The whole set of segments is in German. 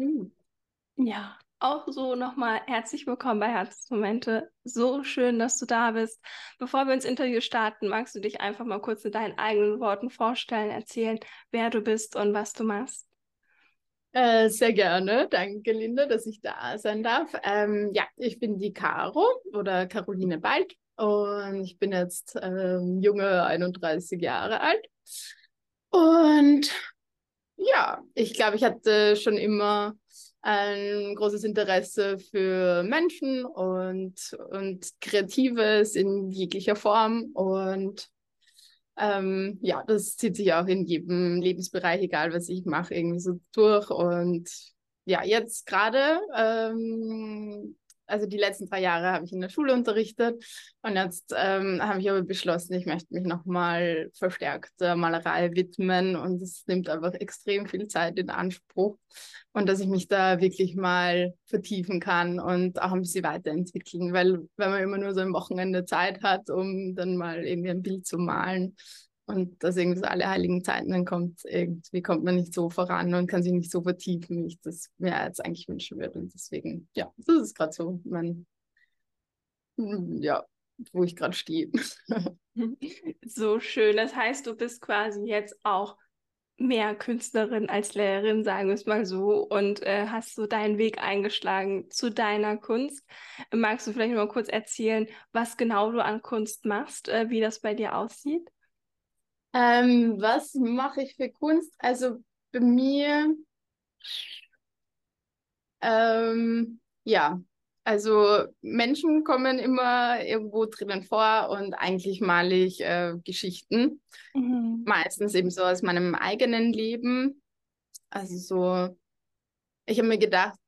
Hm. Ja, auch so nochmal herzlich willkommen bei Herzmomente. So schön, dass du da bist. Bevor wir ins Interview starten, magst du dich einfach mal kurz in deinen eigenen Worten vorstellen, erzählen, wer du bist und was du machst? Äh, sehr gerne. Danke, Linda, dass ich da sein darf. Ähm, ja, ich bin die Caro oder Caroline Bald und ich bin jetzt ähm, junge 31 Jahre alt. Und ja, ich glaube, ich hatte schon immer ein großes Interesse für Menschen und, und Kreatives in jeglicher Form. Und ähm, ja, das zieht sich auch in jedem Lebensbereich, egal was ich mache, irgendwie so durch. Und ja, jetzt gerade ähm, also die letzten drei Jahre habe ich in der Schule unterrichtet und jetzt ähm, habe ich aber beschlossen, ich möchte mich nochmal verstärkt der Malerei widmen und es nimmt einfach extrem viel Zeit in Anspruch und dass ich mich da wirklich mal vertiefen kann und auch ein bisschen weiterentwickeln, weil wenn man immer nur so ein Wochenende Zeit hat, um dann mal irgendwie ein Bild zu malen, und dass irgendwie so alle heiligen Zeiten dann kommt, irgendwie kommt man nicht so voran und kann sich nicht so vertiefen, wie ich das mir jetzt eigentlich wünschen würde. Und deswegen, ja, das ist gerade so mein, hm, ja, wo ich gerade stehe. so schön. Das heißt, du bist quasi jetzt auch mehr Künstlerin als Lehrerin, sagen wir es mal so, und äh, hast so deinen Weg eingeschlagen zu deiner Kunst. Magst du vielleicht mal kurz erzählen, was genau du an Kunst machst, äh, wie das bei dir aussieht? Ähm, was mache ich für Kunst? Also bei mir, ähm, ja, also Menschen kommen immer irgendwo drinnen vor und eigentlich male ich äh, Geschichten. Mhm. Meistens eben so aus meinem eigenen Leben. Also so, ich habe mir gedacht,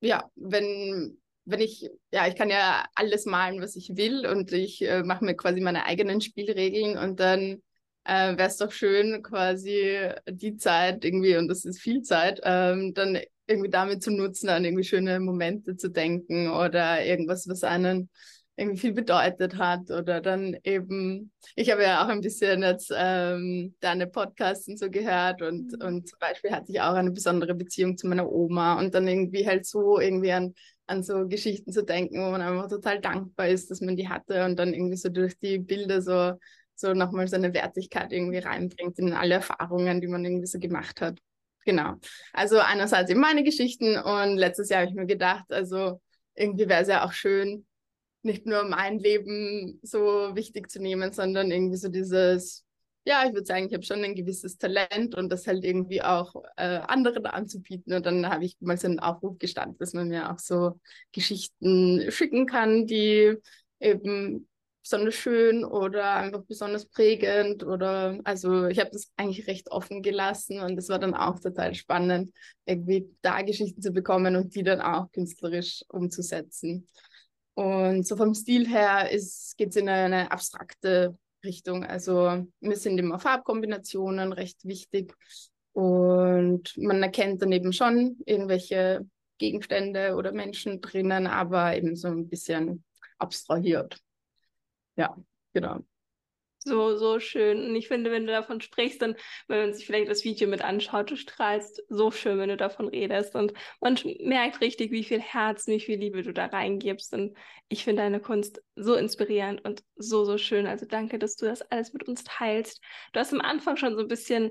ja, wenn, wenn ich, ja, ich kann ja alles malen, was ich will und ich äh, mache mir quasi meine eigenen Spielregeln und dann äh, wäre es doch schön, quasi die Zeit irgendwie, und das ist viel Zeit, ähm, dann irgendwie damit zu nutzen, an irgendwie schöne Momente zu denken oder irgendwas, was einen irgendwie viel bedeutet hat oder dann eben, ich habe ja auch ein bisschen jetzt ähm, deine Podcasts und so gehört und, mhm. und zum Beispiel hatte ich auch eine besondere Beziehung zu meiner Oma und dann irgendwie halt so irgendwie an, an so Geschichten zu denken, wo man einfach total dankbar ist, dass man die hatte und dann irgendwie so durch die Bilder so so nochmal so eine Wertigkeit irgendwie reinbringt in alle Erfahrungen, die man irgendwie so gemacht hat. Genau. Also einerseits eben meine Geschichten und letztes Jahr habe ich mir gedacht, also irgendwie wäre es ja auch schön, nicht nur mein Leben so wichtig zu nehmen, sondern irgendwie so dieses, ja, ich würde sagen, ich habe schon ein gewisses Talent und das halt irgendwie auch äh, anderen anzubieten. Und dann habe ich mal so einen Aufruf gestanden, dass man mir auch so Geschichten schicken kann, die eben besonders schön oder einfach besonders prägend oder also ich habe das eigentlich recht offen gelassen und es war dann auch total spannend, irgendwie da Geschichten zu bekommen und die dann auch künstlerisch umzusetzen. Und so vom Stil her geht es in eine abstrakte Richtung. Also mir sind immer Farbkombinationen recht wichtig und man erkennt dann eben schon irgendwelche Gegenstände oder Menschen drinnen, aber eben so ein bisschen abstrahiert ja, genau. So, so schön. Und ich finde, wenn du davon sprichst, dann, wenn man sich vielleicht das Video mit anschaut, du strahlst so schön, wenn du davon redest. Und man merkt richtig, wie viel Herz, wie viel Liebe du da reingibst. Und ich finde deine Kunst so inspirierend und so, so schön. Also danke, dass du das alles mit uns teilst. Du hast am Anfang schon so ein bisschen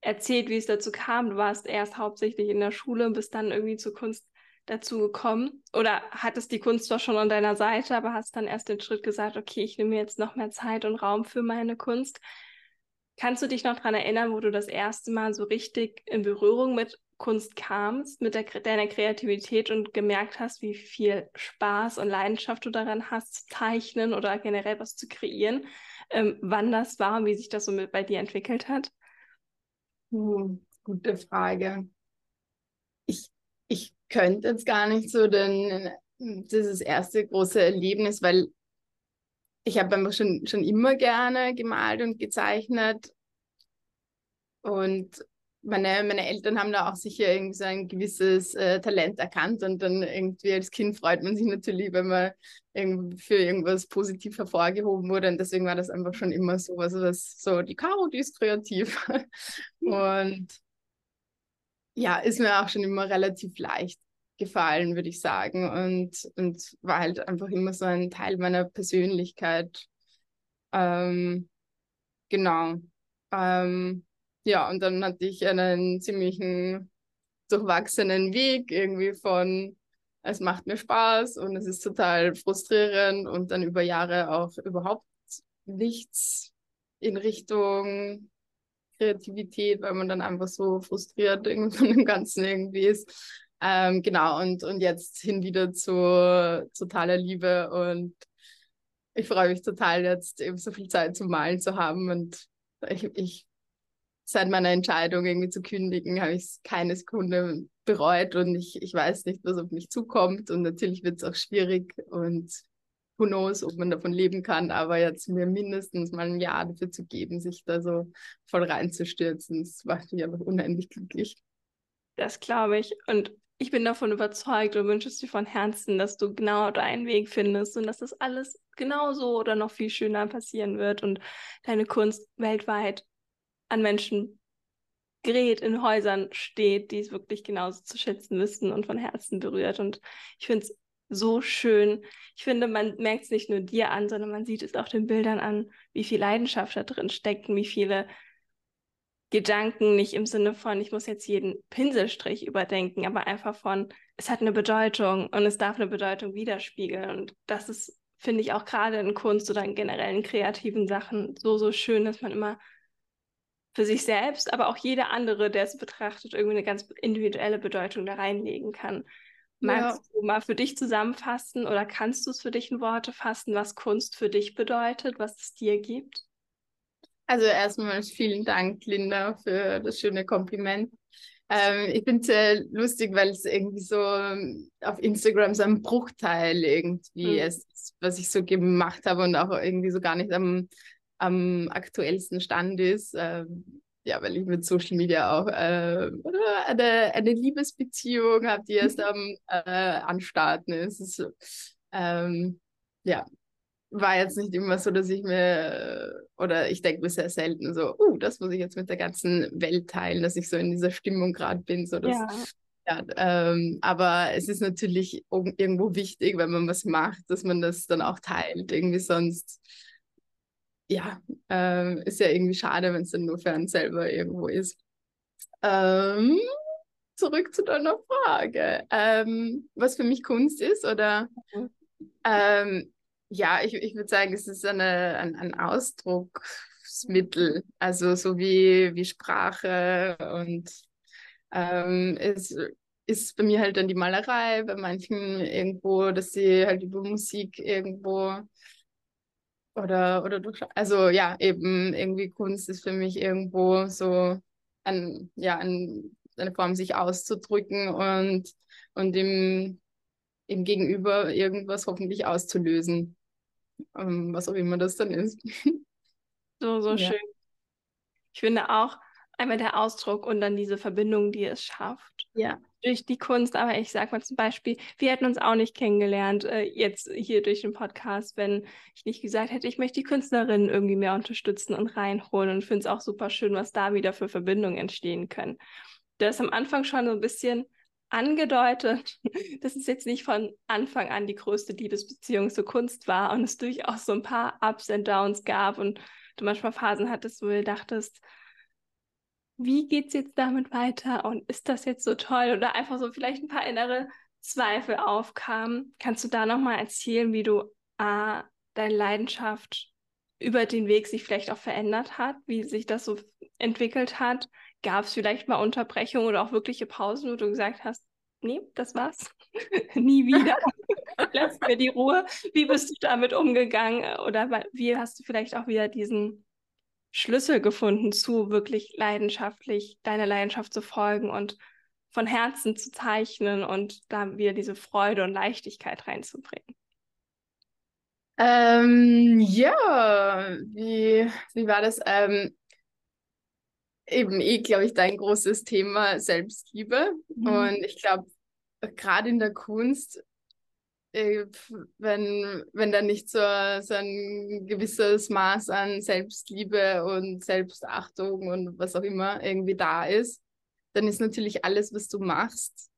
erzählt, wie es dazu kam. Du warst erst hauptsächlich in der Schule und bist dann irgendwie zur Kunst dazu gekommen? Oder hattest die Kunst doch schon an deiner Seite, aber hast dann erst den Schritt gesagt, okay, ich nehme mir jetzt noch mehr Zeit und Raum für meine Kunst? Kannst du dich noch daran erinnern, wo du das erste Mal so richtig in Berührung mit Kunst kamst, mit der, deiner Kreativität und gemerkt hast, wie viel Spaß und Leidenschaft du daran hast, zu zeichnen oder generell was zu kreieren? Ähm, wann das war und wie sich das so mit bei dir entwickelt hat? Hm, gute Frage. Ich, ich könnte jetzt gar nicht so denn dieses erste große Erlebnis, weil ich habe einfach schon, schon immer gerne gemalt und gezeichnet. Und meine, meine Eltern haben da auch sicher irgendwie so ein gewisses äh, Talent erkannt und dann irgendwie als Kind freut man sich natürlich, wenn man für irgendwas positiv hervorgehoben wurde. Und deswegen war das einfach schon immer so, also das so, die Caro, die ist kreativ. Und ja, ist mir auch schon immer relativ leicht gefallen, würde ich sagen. Und, und war halt einfach immer so ein Teil meiner Persönlichkeit. Ähm, genau. Ähm, ja, und dann hatte ich einen ziemlichen durchwachsenen Weg irgendwie von es macht mir Spaß und es ist total frustrierend und dann über Jahre auch überhaupt nichts in Richtung Kreativität, weil man dann einfach so frustriert von dem Ganzen irgendwie ist. Ähm, genau, und, und jetzt hin wieder zu totaler Liebe und ich freue mich total, jetzt eben so viel Zeit zum Malen zu haben und ich, ich seit meiner Entscheidung irgendwie zu kündigen, habe ich es keine Sekunde bereut und ich, ich weiß nicht, was auf mich zukommt und natürlich wird es auch schwierig und who knows, ob man davon leben kann, aber jetzt mir mindestens mal ein Jahr dafür zu geben, sich da so voll reinzustürzen, das macht mich einfach unendlich glücklich. Das glaube ich und ich bin davon überzeugt und wünsche es dir von Herzen, dass du genau deinen Weg findest und dass das alles genauso oder noch viel schöner passieren wird und deine Kunst weltweit an Menschen gerät, in Häusern steht, die es wirklich genauso zu schätzen wissen und von Herzen berührt. Und ich finde es so schön. Ich finde, man merkt es nicht nur dir an, sondern man sieht es auch den Bildern an, wie viel Leidenschaft da drin steckt wie viele Gedanken, nicht im Sinne von, ich muss jetzt jeden Pinselstrich überdenken, aber einfach von, es hat eine Bedeutung und es darf eine Bedeutung widerspiegeln. Und das ist, finde ich, auch gerade in Kunst oder in generellen kreativen Sachen so, so schön, dass man immer für sich selbst, aber auch jeder andere, der es betrachtet, irgendwie eine ganz individuelle Bedeutung da reinlegen kann. Magst ja. du mal für dich zusammenfassen oder kannst du es für dich in Worte fassen, was Kunst für dich bedeutet, was es dir gibt? Also erstmal vielen Dank, Linda, für das schöne Kompliment. Ähm, ich finde es sehr lustig, weil es irgendwie so ähm, auf Instagram so ein Bruchteil irgendwie mhm. ist, was ich so gemacht habe und auch irgendwie so gar nicht am am aktuellsten Stand ist. Ähm, ja, weil ich mit Social Media auch äh, eine, eine Liebesbeziehung habe, die erst am äh, Anstarten ist. ist ähm, ja, war jetzt nicht immer so, dass ich mir, oder ich denke mir sehr selten so, uh, das muss ich jetzt mit der ganzen Welt teilen, dass ich so in dieser Stimmung gerade bin. So dass, ja. ja ähm, aber es ist natürlich irgendwo wichtig, wenn man was macht, dass man das dann auch teilt. Irgendwie sonst ja, äh, ist ja irgendwie schade, wenn es dann nur für einen selber irgendwo ist. Ähm, zurück zu deiner Frage. Ähm, was für mich Kunst ist, oder? Mhm. Ähm, ja, ich, ich würde sagen, es ist eine, ein, ein Ausdrucksmittel, also so wie, wie Sprache und ähm, es ist bei mir halt dann die Malerei, bei manchen irgendwo, dass sie halt über Musik irgendwo oder, oder durch, also ja, eben irgendwie Kunst ist für mich irgendwo so ein, ja, ein, eine Form, sich auszudrücken und, und im, im Gegenüber irgendwas hoffentlich auszulösen. Um, ähm, was auch immer das dann ist. So, so ja. schön. Ich finde auch einmal der Ausdruck und dann diese Verbindung, die es schafft. Ja durch die Kunst, aber ich sag mal zum Beispiel, wir hätten uns auch nicht kennengelernt, äh, jetzt hier durch den Podcast, wenn ich nicht gesagt hätte, ich möchte die Künstlerinnen irgendwie mehr unterstützen und reinholen und finde es auch super schön, was da wieder für Verbindungen entstehen können. Du hast am Anfang schon so ein bisschen angedeutet, dass es jetzt nicht von Anfang an die größte Liebesbeziehung zur Kunst war und es durchaus so ein paar Ups und Downs gab und du manchmal Phasen hattest, wo du dachtest, wie geht es jetzt damit weiter und ist das jetzt so toll oder einfach so vielleicht ein paar innere Zweifel aufkamen. Kannst du da nochmal erzählen, wie du äh, deine Leidenschaft über den Weg sich vielleicht auch verändert hat, wie sich das so entwickelt hat? Gab es vielleicht mal Unterbrechungen oder auch wirkliche Pausen, wo du gesagt hast, nee, das war's, nie wieder, lass mir die Ruhe. Wie bist du damit umgegangen oder wie hast du vielleicht auch wieder diesen Schlüssel gefunden zu wirklich leidenschaftlich deiner Leidenschaft zu folgen und von Herzen zu zeichnen und da wieder diese Freude und Leichtigkeit reinzubringen? Ähm, ja, wie, wie war das? Ähm, eben eh, glaube ich, dein großes Thema Selbstliebe. Mhm. Und ich glaube, gerade in der Kunst wenn, wenn da nicht so, so ein gewisses Maß an Selbstliebe und Selbstachtung und was auch immer irgendwie da ist, dann ist natürlich alles, was du machst,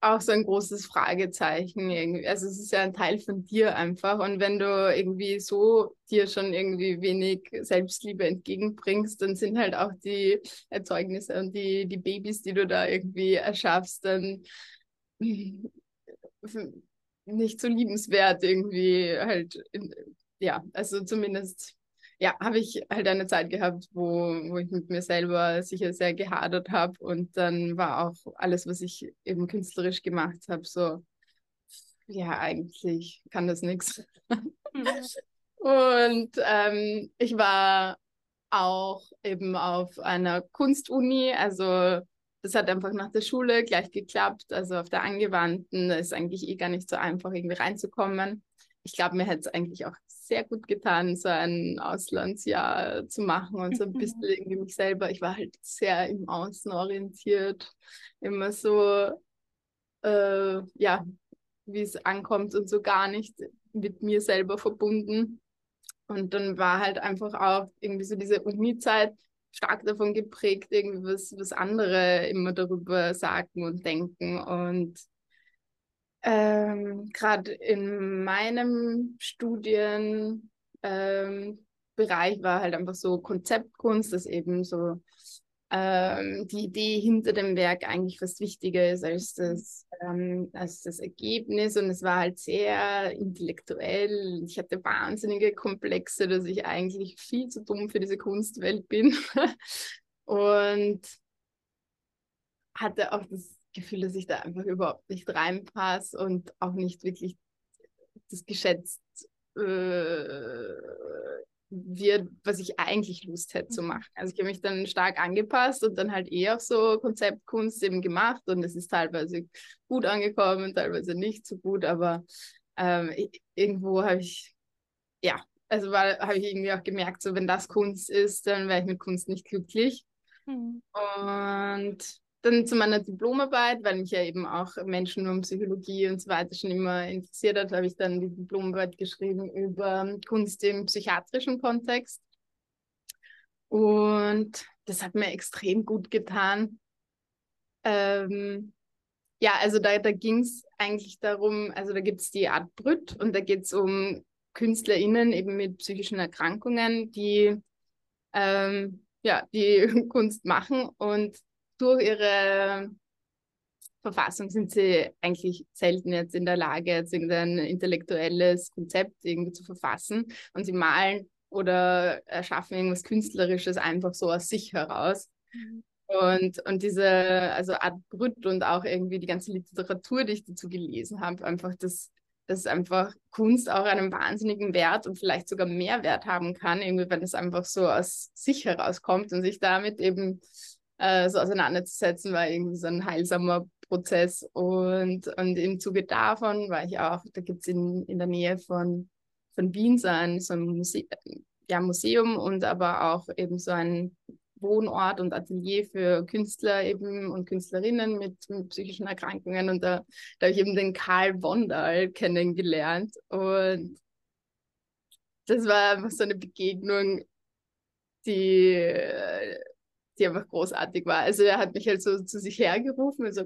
auch so ein großes Fragezeichen. Irgendwie. Also es ist ja ein Teil von dir einfach. Und wenn du irgendwie so dir schon irgendwie wenig Selbstliebe entgegenbringst, dann sind halt auch die Erzeugnisse und die, die Babys, die du da irgendwie erschaffst, dann nicht so liebenswert irgendwie halt. In, ja, also zumindest ja, habe ich halt eine Zeit gehabt, wo, wo ich mit mir selber sicher sehr gehadert habe. Und dann war auch alles, was ich eben künstlerisch gemacht habe, so, ja, eigentlich kann das nichts. Mhm. Und ähm, ich war auch eben auf einer Kunstuni, also das hat einfach nach der Schule gleich geklappt. Also auf der angewandten ist eigentlich eh gar nicht so einfach, irgendwie reinzukommen. Ich glaube, mir hätte es eigentlich auch sehr gut getan, so ein Auslandsjahr zu machen und so ein bisschen mhm. irgendwie mich selber. Ich war halt sehr im Außen orientiert, immer so, äh, ja, wie es ankommt und so gar nicht mit mir selber verbunden. Und dann war halt einfach auch irgendwie so diese Uni-Zeit stark davon geprägt, irgendwie was, was andere immer darüber sagen und denken. Und ähm, Gerade in meinem Studienbereich ähm, war halt einfach so Konzeptkunst, dass eben so ähm, die Idee hinter dem Werk eigentlich fast wichtiger ist als das, ähm, als das Ergebnis. Und es war halt sehr intellektuell. Ich hatte wahnsinnige Komplexe, dass ich eigentlich viel zu dumm für diese Kunstwelt bin. Und hatte auch das Gefühl, dass ich da einfach überhaupt nicht reinpasse und auch nicht wirklich das geschätzt äh, wird, was ich eigentlich Lust hätte zu mhm. machen. Also ich habe mich dann stark angepasst und dann halt eher auch so Konzeptkunst eben gemacht und es ist teilweise gut angekommen, teilweise nicht so gut, aber ähm, irgendwo habe ich, ja, also habe ich irgendwie auch gemerkt, so wenn das Kunst ist, dann wäre ich mit Kunst nicht glücklich. Mhm. Und dann zu meiner Diplomarbeit, weil mich ja eben auch Menschen und Psychologie und so weiter schon immer interessiert hat, habe ich dann die Diplomarbeit geschrieben über Kunst im psychiatrischen Kontext. Und das hat mir extrem gut getan. Ähm, ja, also da, da ging es eigentlich darum, also da gibt es die Art Brüt und da geht es um KünstlerInnen eben mit psychischen Erkrankungen, die ähm, ja, die Kunst machen und durch ihre Verfassung sind sie eigentlich selten jetzt in der Lage, jetzt irgendein intellektuelles Konzept irgendwie zu verfassen. Und sie malen oder erschaffen irgendwas Künstlerisches einfach so aus sich heraus. Mhm. Und, und diese also Art Brüt und auch irgendwie die ganze Literatur, die ich dazu gelesen habe, einfach das, dass einfach Kunst auch einen wahnsinnigen Wert und vielleicht sogar Mehrwert haben kann, irgendwie, wenn es einfach so aus sich herauskommt und sich damit eben äh, so auseinanderzusetzen, war irgendwie so ein heilsamer Prozess. Und, und im Zuge davon war ich auch, da gibt es in, in der Nähe von, von Wien so ein, so ein Muse ja, Museum und aber auch eben so ein Wohnort und Atelier für Künstler eben und Künstlerinnen mit, mit psychischen Erkrankungen. Und da, da habe ich eben den Karl Wondal kennengelernt. Und das war einfach so eine Begegnung, die die einfach großartig war. Also er hat mich halt so zu sich hergerufen und so,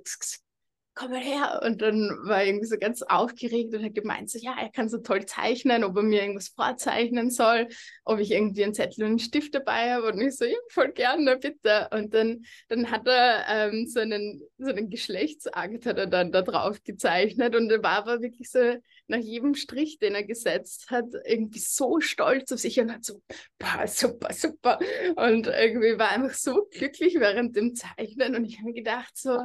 komm mal her. Und dann war er irgendwie so ganz aufgeregt und hat gemeint, so, ja, er kann so toll zeichnen, ob er mir irgendwas vorzeichnen soll, ob ich irgendwie einen Zettel und einen Stift dabei habe. Und ich so, ja, voll gerne, bitte. Und dann, dann hat er ähm, so, einen, so einen Geschlechtsakt hat er dann da drauf gezeichnet und er war aber wirklich so nach jedem Strich, den er gesetzt hat, irgendwie so stolz auf sich und hat so, boah, super, super. Und irgendwie war einfach so glücklich während dem Zeichnen und ich habe gedacht so,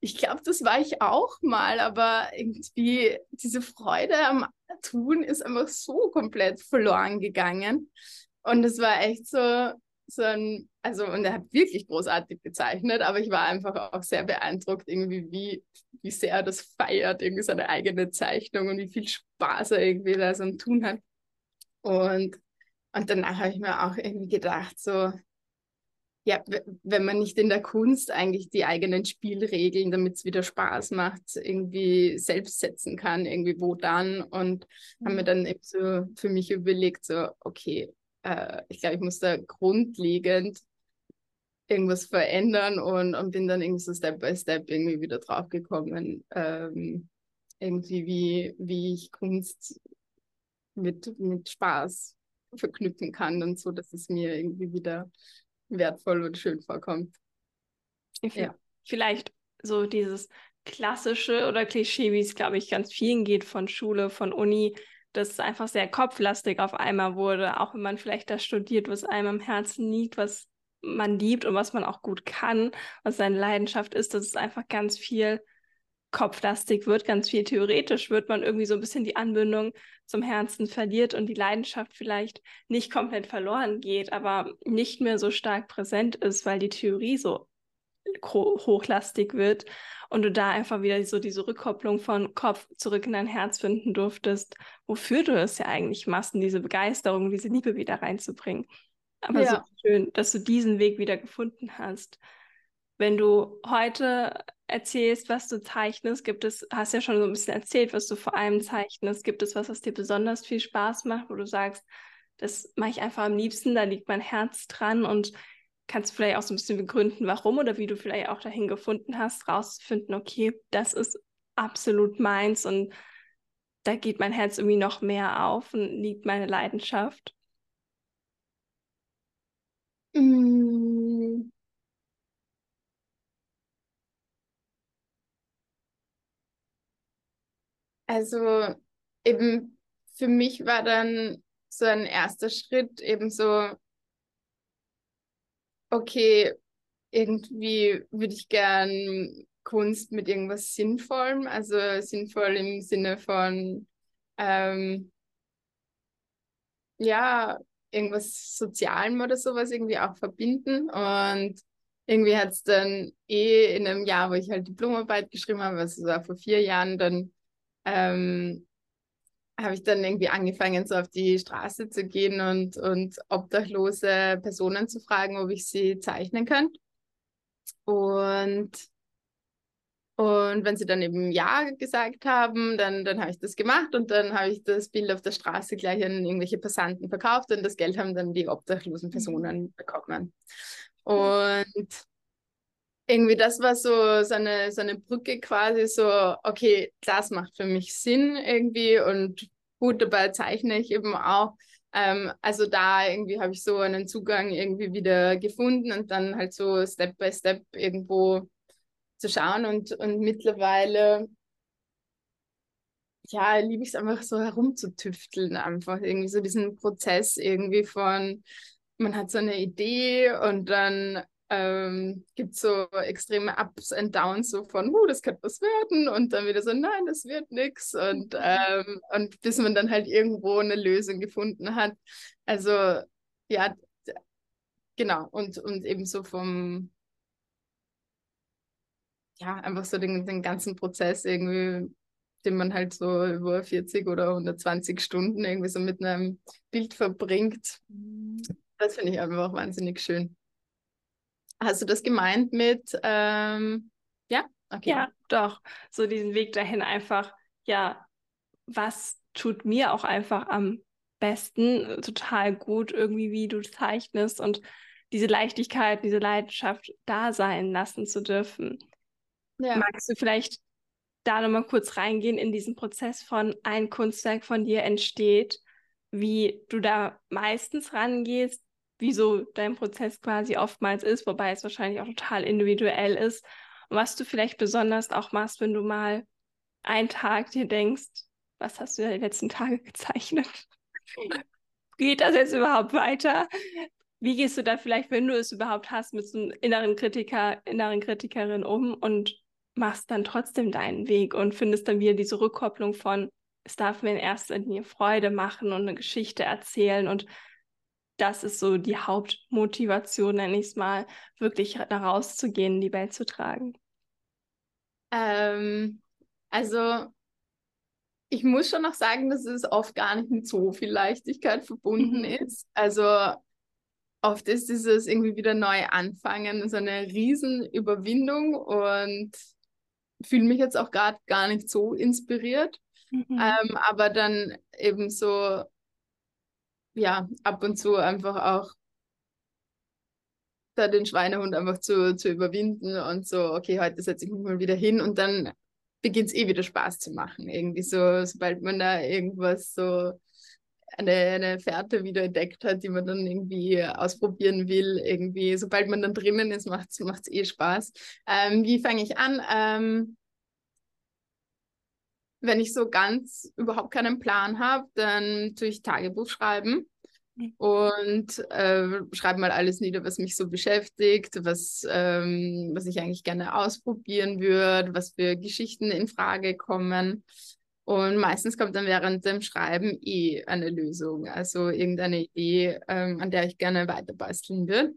ich glaube, das war ich auch mal, aber irgendwie diese Freude am Tun ist einfach so komplett verloren gegangen. Und es war echt so, so ein, also, und er hat wirklich großartig gezeichnet, aber ich war einfach auch sehr beeindruckt, irgendwie, wie, wie sehr er das feiert, irgendwie seine eigene Zeichnung und wie viel Spaß er irgendwie da so am Tun hat. Und, und danach habe ich mir auch irgendwie gedacht, so, ja, wenn man nicht in der Kunst eigentlich die eigenen Spielregeln, damit es wieder Spaß macht, irgendwie selbst setzen kann, irgendwie wo dann. Und mhm. haben mir dann eben so für mich überlegt, so, okay, äh, ich glaube, ich muss da grundlegend irgendwas verändern und, und bin dann irgendwie so Step by Step irgendwie wieder draufgekommen, ähm, irgendwie wie, wie ich Kunst mit, mit Spaß verknüpfen kann und so, dass es mir irgendwie wieder wertvoll und schön vorkommt. Ja. Vielleicht so dieses klassische oder Klischee, wie es, glaube ich, ganz vielen geht von Schule, von Uni, dass es einfach sehr kopflastig auf einmal wurde, auch wenn man vielleicht das studiert, was einem am Herzen liegt, was man liebt und was man auch gut kann, was seine Leidenschaft ist, dass es einfach ganz viel kopflastig wird, ganz viel theoretisch wird, man irgendwie so ein bisschen die Anbindung zum Herzen verliert und die Leidenschaft vielleicht nicht komplett verloren geht, aber nicht mehr so stark präsent ist, weil die Theorie so hochlastig wird und du da einfach wieder so diese Rückkopplung von Kopf zurück in dein Herz finden durftest, wofür du es ja eigentlich machst und diese Begeisterung, diese Liebe wieder reinzubringen. Aber ja. so schön, dass du diesen Weg wieder gefunden hast. Wenn du heute erzählst, was du zeichnest, gibt es, hast ja schon so ein bisschen erzählt, was du vor allem zeichnest. Gibt es was, was dir besonders viel Spaß macht, wo du sagst, das mache ich einfach am liebsten, da liegt mein Herz dran und kannst du vielleicht auch so ein bisschen begründen, warum oder wie du vielleicht auch dahin gefunden hast, rauszufinden, okay, das ist absolut meins und da geht mein Herz irgendwie noch mehr auf und liegt meine Leidenschaft? Mm. Also eben für mich war dann so ein erster Schritt eben so, okay, irgendwie würde ich gern Kunst mit irgendwas Sinnvollem, also sinnvoll im Sinne von, ähm, ja, irgendwas Sozialem oder sowas irgendwie auch verbinden. Und irgendwie hat es dann eh in einem Jahr, wo ich halt Diplomarbeit geschrieben habe, also war vor vier Jahren, dann ähm, habe ich dann irgendwie angefangen, so auf die Straße zu gehen und, und obdachlose Personen zu fragen, ob ich sie zeichnen könnte. Und, und wenn sie dann eben Ja gesagt haben, dann, dann habe ich das gemacht und dann habe ich das Bild auf der Straße gleich an irgendwelche Passanten verkauft und das Geld haben dann die obdachlosen mhm. Personen bekommen. Und irgendwie das war so, so, eine, so eine Brücke quasi, so, okay, das macht für mich Sinn irgendwie und gut, dabei zeichne ich eben auch. Ähm, also da irgendwie habe ich so einen Zugang irgendwie wieder gefunden und dann halt so Step by Step irgendwo zu schauen und, und mittlerweile ja, liebe ich es einfach so herumzutüfteln, einfach irgendwie so diesen Prozess irgendwie von, man hat so eine Idee und dann ähm, gibt so extreme Ups und Downs, so von, uh, das könnte was werden und dann wieder so, nein, das wird nichts und, ähm, und bis man dann halt irgendwo eine Lösung gefunden hat. Also ja, genau und, und eben so vom, ja, einfach so den, den ganzen Prozess irgendwie, den man halt so über 40 oder 120 Stunden irgendwie so mit einem Bild verbringt. Mhm. Das finde ich einfach wahnsinnig schön. Hast du das gemeint mit, ähm, ja? Okay. Ja, doch. So diesen Weg dahin einfach, ja, was tut mir auch einfach am besten, total gut irgendwie, wie du zeichnest und diese Leichtigkeit, diese Leidenschaft da sein lassen zu dürfen. Ja. Magst du vielleicht da nochmal kurz reingehen in diesen Prozess von ein Kunstwerk von dir entsteht, wie du da meistens rangehst, wie so dein Prozess quasi oftmals ist, wobei es wahrscheinlich auch total individuell ist. Und was du vielleicht besonders auch machst, wenn du mal einen Tag dir denkst, was hast du die letzten Tage gezeichnet? Geht das jetzt überhaupt weiter? Wie gehst du da vielleicht, wenn du es überhaupt hast, mit so einem inneren Kritiker, inneren Kritikerin um und machst dann trotzdem deinen Weg und findest dann wieder diese Rückkopplung von, es darf mir in erster Linie Freude machen und eine Geschichte erzählen und das ist so die Hauptmotivation, nenne ich es mal, wirklich rauszugehen, die Welt zu tragen? Ähm, also ich muss schon noch sagen, dass es oft gar nicht mit so viel Leichtigkeit verbunden mhm. ist. Also oft ist dieses irgendwie wieder neu anfangen so eine Riesenüberwindung und fühle mich jetzt auch gerade gar nicht so inspiriert. Mhm. Ähm, aber dann eben so ja, ab und zu einfach auch da den Schweinehund einfach zu, zu überwinden und so, okay, heute setze ich mich mal wieder hin und dann beginnt es eh wieder Spaß zu machen. Irgendwie so, sobald man da irgendwas so eine, eine Fährte wieder entdeckt hat, die man dann irgendwie ausprobieren will, irgendwie, sobald man dann drinnen ist, macht es eh Spaß. Ähm, wie fange ich an? Ähm, wenn ich so ganz überhaupt keinen Plan habe, dann tue ich Tagebuch schreiben und äh, schreibe mal alles nieder, was mich so beschäftigt, was, ähm, was ich eigentlich gerne ausprobieren würde, was für Geschichten in Frage kommen. Und meistens kommt dann während dem Schreiben eh eine Lösung, also irgendeine Idee, ähm, an der ich gerne weiter basteln will.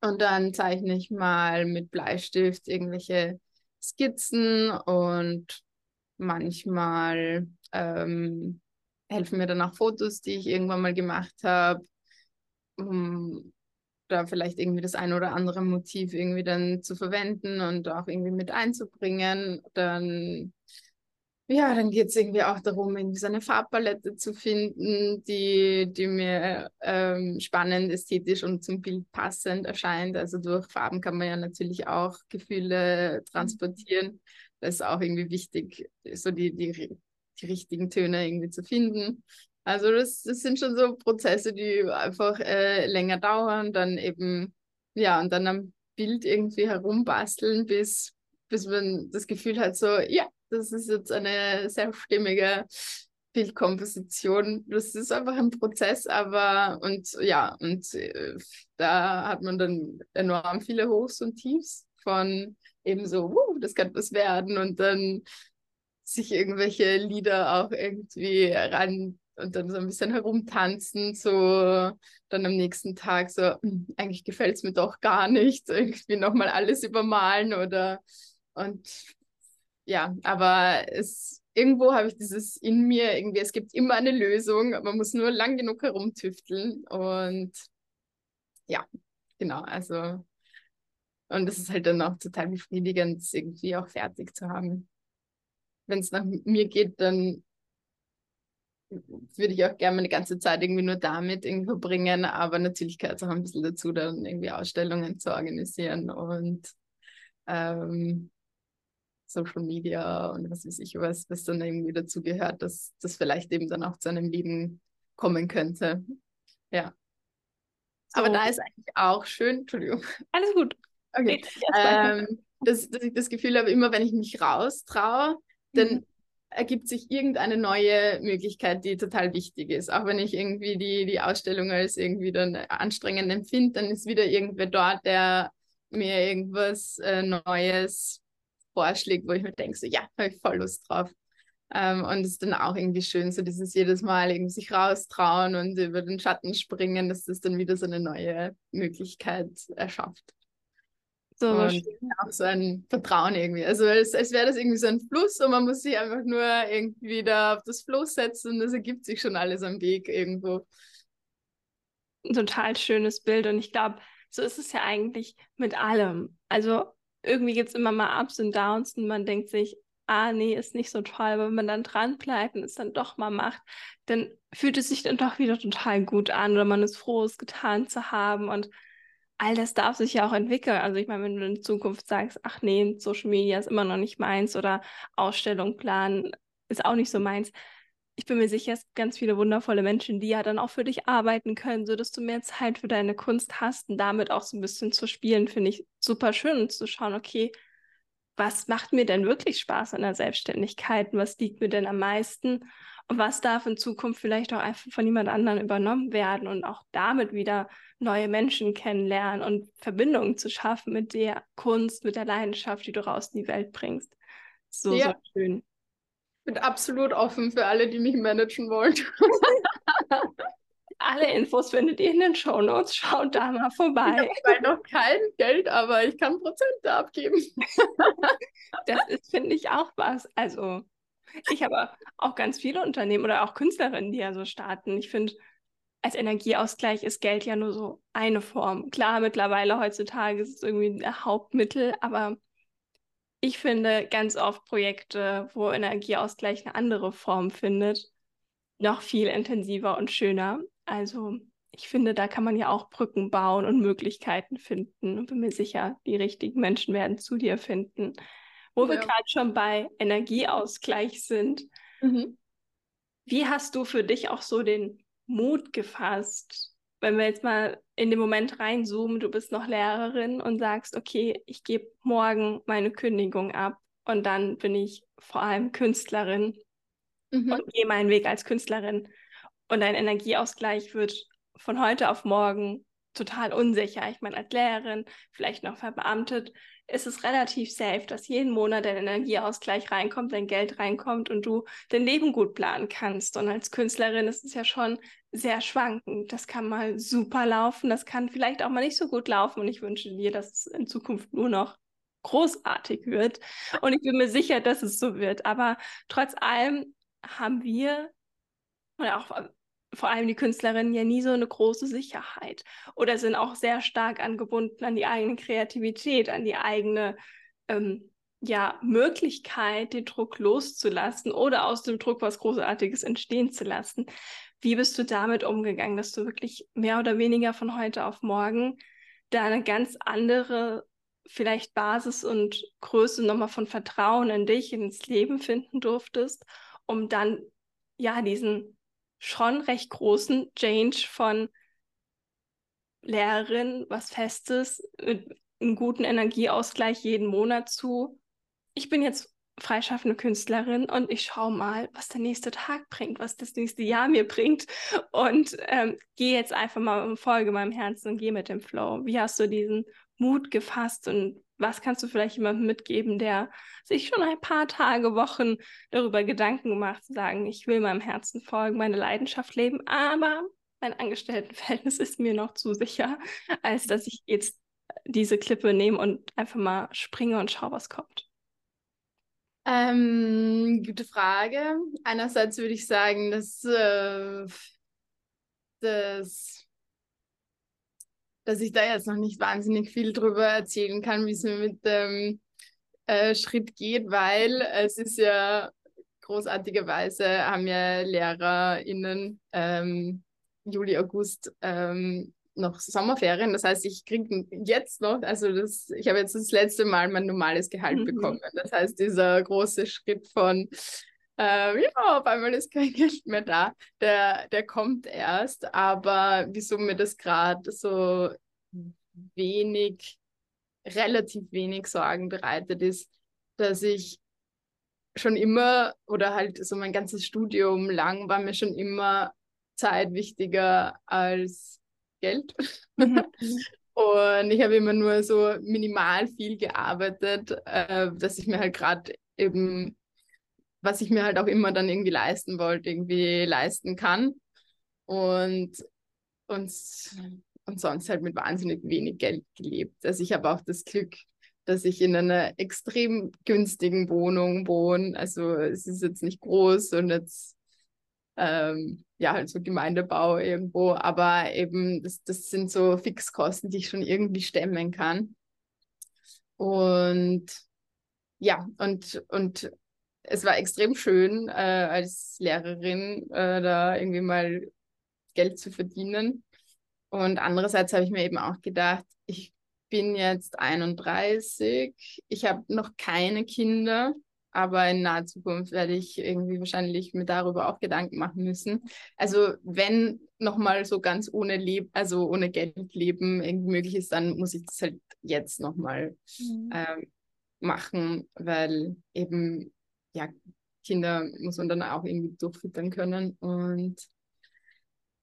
Und dann zeichne ich mal mit Bleistift irgendwelche Skizzen und manchmal ähm, helfen mir dann auch Fotos, die ich irgendwann mal gemacht habe, um da vielleicht irgendwie das ein oder andere Motiv irgendwie dann zu verwenden und auch irgendwie mit einzubringen. Dann, ja, dann geht es irgendwie auch darum, irgendwie so eine Farbpalette zu finden, die, die mir ähm, spannend, ästhetisch und zum Bild passend erscheint. Also durch Farben kann man ja natürlich auch Gefühle transportieren. Ist auch irgendwie wichtig, so die, die die richtigen Töne irgendwie zu finden. Also das, das sind schon so Prozesse, die einfach äh, länger dauern, dann eben, ja, und dann am Bild irgendwie herumbasteln, bis, bis man das Gefühl hat, so, ja, das ist jetzt eine sehr stimmige Bildkomposition. Das ist einfach ein Prozess, aber und ja, und äh, da hat man dann enorm viele Hochs und Tiefs von eben so, uh, das kann was werden. Und dann sich irgendwelche Lieder auch irgendwie ran und dann so ein bisschen herumtanzen, so dann am nächsten Tag so, hm, eigentlich gefällt es mir doch gar nicht, irgendwie nochmal alles übermalen oder und ja, aber es irgendwo habe ich dieses in mir, irgendwie, es gibt immer eine Lösung, man muss nur lang genug herumtüfteln und ja, genau, also und es ist halt dann auch total befriedigend, irgendwie auch fertig zu haben wenn es nach mir geht, dann würde ich auch gerne meine ganze Zeit irgendwie nur damit irgendwie verbringen, aber natürlich gehört es auch ein bisschen dazu, dann irgendwie Ausstellungen zu organisieren und ähm, Social Media und was weiß ich was, was dann irgendwie dazu gehört, dass das vielleicht eben dann auch zu einem Leben kommen könnte. Ja. So. Aber da ist eigentlich auch schön, Entschuldigung. Alles gut. Okay. Ähm, dass, dass ich das Gefühl habe, immer wenn ich mich raustraue, dann mhm. ergibt sich irgendeine neue Möglichkeit, die total wichtig ist. Auch wenn ich irgendwie die, die Ausstellung als irgendwie dann anstrengend empfinde, dann ist wieder irgendwer dort, der mir irgendwas äh, Neues vorschlägt, wo ich mir denke, so ja, habe ich voll Lust drauf. Ähm, und es ist dann auch irgendwie schön, so dieses jedes Mal irgendwie sich raustrauen und über den Schatten springen, dass das dann wieder so eine neue Möglichkeit erschafft. So und auch so ein Vertrauen irgendwie. Also als, als wäre das irgendwie so ein Fluss und man muss sich einfach nur irgendwie da auf das Floß setzen und es ergibt sich schon alles am Weg irgendwo. Ein total schönes Bild und ich glaube, so ist es ja eigentlich mit allem. Also irgendwie gibt es immer mal Ups und Downs und man denkt sich, ah nee, ist nicht so toll, aber wenn man dann dran bleibt und es dann doch mal macht, dann fühlt es sich dann doch wieder total gut an oder man ist froh, es getan zu haben und all das darf sich ja auch entwickeln. Also ich meine, wenn du in Zukunft sagst, ach nee, Social Media ist immer noch nicht meins oder Ausstellung planen ist auch nicht so meins. Ich bin mir sicher, es gibt ganz viele wundervolle Menschen, die ja dann auch für dich arbeiten können, sodass du mehr Zeit für deine Kunst hast und damit auch so ein bisschen zu spielen, finde ich super schön und zu schauen, okay, was macht mir denn wirklich Spaß an der Selbstständigkeit? Was liegt mir denn am meisten? Was darf in Zukunft vielleicht auch einfach von jemand anderem übernommen werden und auch damit wieder neue Menschen kennenlernen und Verbindungen zu schaffen mit der Kunst, mit der Leidenschaft, die du raus in die Welt bringst. So, ja. so schön. Bin absolut offen für alle, die mich managen wollen. Alle Infos findet ihr in den Show Notes. Schaut da mal vorbei. Ich habe noch kein Geld, aber ich kann Prozente abgeben. das ist, finde ich, auch was. Also, ich habe auch ganz viele Unternehmen oder auch Künstlerinnen, die ja so starten. Ich finde, als Energieausgleich ist Geld ja nur so eine Form. Klar, mittlerweile heutzutage ist es irgendwie ein Hauptmittel, aber ich finde ganz oft Projekte, wo Energieausgleich eine andere Form findet, noch viel intensiver und schöner. Also ich finde, da kann man ja auch Brücken bauen und Möglichkeiten finden. Und bin mir sicher, die richtigen Menschen werden zu dir finden. Wo ja. wir gerade schon bei Energieausgleich sind. Mhm. Wie hast du für dich auch so den Mut gefasst, wenn wir jetzt mal in den Moment reinzoomen, du bist noch Lehrerin und sagst, okay, ich gebe morgen meine Kündigung ab und dann bin ich vor allem Künstlerin mhm. und gehe meinen Weg als Künstlerin. Und dein Energieausgleich wird von heute auf morgen total unsicher. Ich meine, als Lehrerin, vielleicht noch verbeamtet, ist es relativ safe, dass jeden Monat dein Energieausgleich reinkommt, dein Geld reinkommt und du dein Leben gut planen kannst. Und als Künstlerin ist es ja schon sehr schwankend. Das kann mal super laufen, das kann vielleicht auch mal nicht so gut laufen. Und ich wünsche dir, dass es in Zukunft nur noch großartig wird. Und ich bin mir sicher, dass es so wird. Aber trotz allem haben wir oder auch vor allem die Künstlerinnen ja nie so eine große Sicherheit oder sind auch sehr stark angebunden an die eigene Kreativität, an die eigene ähm, ja, Möglichkeit, den Druck loszulassen oder aus dem Druck was Großartiges entstehen zu lassen. Wie bist du damit umgegangen, dass du wirklich mehr oder weniger von heute auf morgen da eine ganz andere vielleicht Basis und Größe nochmal von Vertrauen in dich, ins Leben finden durftest, um dann ja diesen schon recht großen Change von Lehrerin, was Festes, mit einem guten Energieausgleich jeden Monat zu. Ich bin jetzt freischaffende Künstlerin und ich schaue mal, was der nächste Tag bringt, was das nächste Jahr mir bringt und ähm, gehe jetzt einfach mal und folge meinem Herzen und gehe mit dem Flow. Wie hast du diesen Mut gefasst und was kannst du vielleicht jemandem mitgeben, der sich schon ein paar Tage, Wochen darüber Gedanken macht, zu sagen, ich will meinem Herzen folgen, meine Leidenschaft leben, aber mein Angestelltenverhältnis ist mir noch zu sicher, als dass ich jetzt diese Klippe nehme und einfach mal springe und schaue, was kommt. Ähm, gute Frage. Einerseits würde ich sagen, dass, äh, dass dass ich da jetzt noch nicht wahnsinnig viel drüber erzählen kann, wie es mir mit dem äh, Schritt geht, weil es ist ja großartigerweise haben ja LehrerInnen ähm, Juli, August ähm, noch Sommerferien. Das heißt, ich kriege jetzt noch, also das, ich habe jetzt das letzte Mal mein normales Gehalt mhm. bekommen. Das heißt, dieser große Schritt von äh, ja, auf einmal ist kein Geld mehr da. Der, der kommt erst, aber wieso mir das gerade so wenig, relativ wenig Sorgen bereitet ist, dass ich schon immer oder halt so mein ganzes Studium lang war mir schon immer Zeit wichtiger als Geld. Mhm. Und ich habe immer nur so minimal viel gearbeitet, äh, dass ich mir halt gerade eben was ich mir halt auch immer dann irgendwie leisten wollte, irgendwie leisten kann. Und, und, und sonst halt mit wahnsinnig wenig Geld gelebt. Also ich habe auch das Glück, dass ich in einer extrem günstigen Wohnung wohne. Also es ist jetzt nicht groß und jetzt ähm, ja halt so Gemeindebau irgendwo, aber eben das, das sind so Fixkosten, die ich schon irgendwie stemmen kann. Und ja, und, und es war extrem schön, äh, als Lehrerin äh, da irgendwie mal Geld zu verdienen. Und andererseits habe ich mir eben auch gedacht, ich bin jetzt 31, ich habe noch keine Kinder, aber in naher Zukunft werde ich irgendwie wahrscheinlich mir darüber auch Gedanken machen müssen. Also wenn nochmal so ganz ohne Leb also ohne Geld leben irgendwie möglich ist, dann muss ich das halt jetzt nochmal mhm. äh, machen, weil eben ja, Kinder muss man dann auch irgendwie durchfüttern können. Und